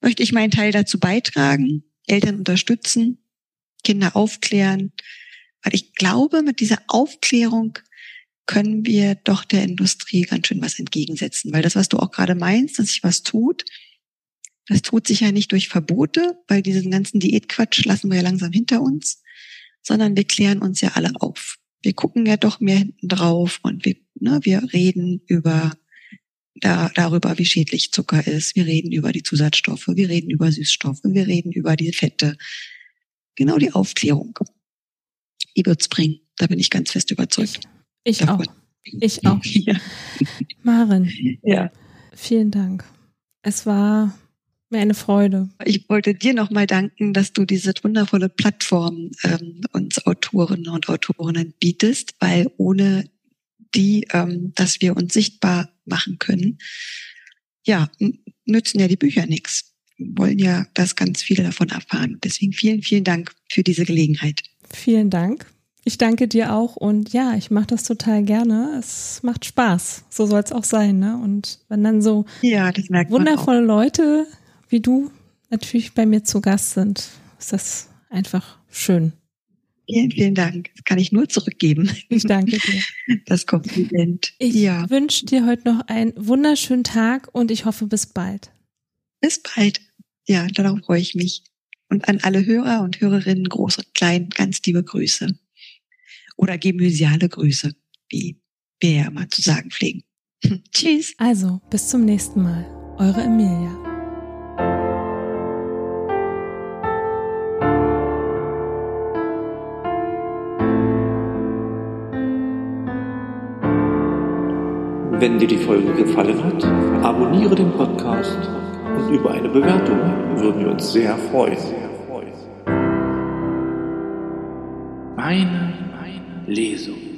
möchte ich meinen Teil dazu beitragen, Eltern unterstützen, Kinder aufklären, weil ich glaube, mit dieser Aufklärung können wir doch der Industrie ganz schön was entgegensetzen. Weil das, was du auch gerade meinst, dass sich was tut, das tut sich ja nicht durch Verbote, weil diesen ganzen Diätquatsch lassen wir ja langsam hinter uns, sondern wir klären uns ja alle auf wir gucken ja doch mehr hinten drauf und wir, ne, wir reden über da, darüber, wie schädlich Zucker ist. Wir reden über die Zusatzstoffe, wir reden über Süßstoffe, wir reden über die Fette. Genau die Aufklärung. Die wird's bringen. Da bin ich ganz fest überzeugt. Ich, auch. Ich auch. Ja. Maren. Ja. Vielen Dank. Es war mir eine Freude. Ich wollte dir nochmal danken, dass du diese wundervolle Plattform ähm, uns Autoren und Autorinnen bietest, weil ohne die, ähm, dass wir uns sichtbar machen können, ja, nützen ja die Bücher nichts. Wir wollen ja, dass ganz viele davon erfahren. Deswegen vielen, vielen Dank für diese Gelegenheit. Vielen Dank. Ich danke dir auch und ja, ich mache das total gerne. Es macht Spaß. So soll es auch sein, ne? Und wenn dann so ja, wundervolle Leute wie du natürlich bei mir zu Gast sind, ist das einfach schön. Vielen, vielen Dank. Das kann ich nur zurückgeben. Ich danke dir. Das Kompliment. Ich ja. wünsche dir heute noch einen wunderschönen Tag und ich hoffe bis bald. Bis bald. Ja, darauf freue ich mich. Und an alle Hörer und Hörerinnen, groß und klein, ganz liebe Grüße. Oder gemüsiale Grüße, wie wir ja mal zu sagen pflegen. Tschüss. Also, bis zum nächsten Mal. Eure Emilia. Wenn dir die Folge gefallen hat, abonniere den Podcast und über eine Bewertung würden wir uns sehr freuen. Meine Lesung.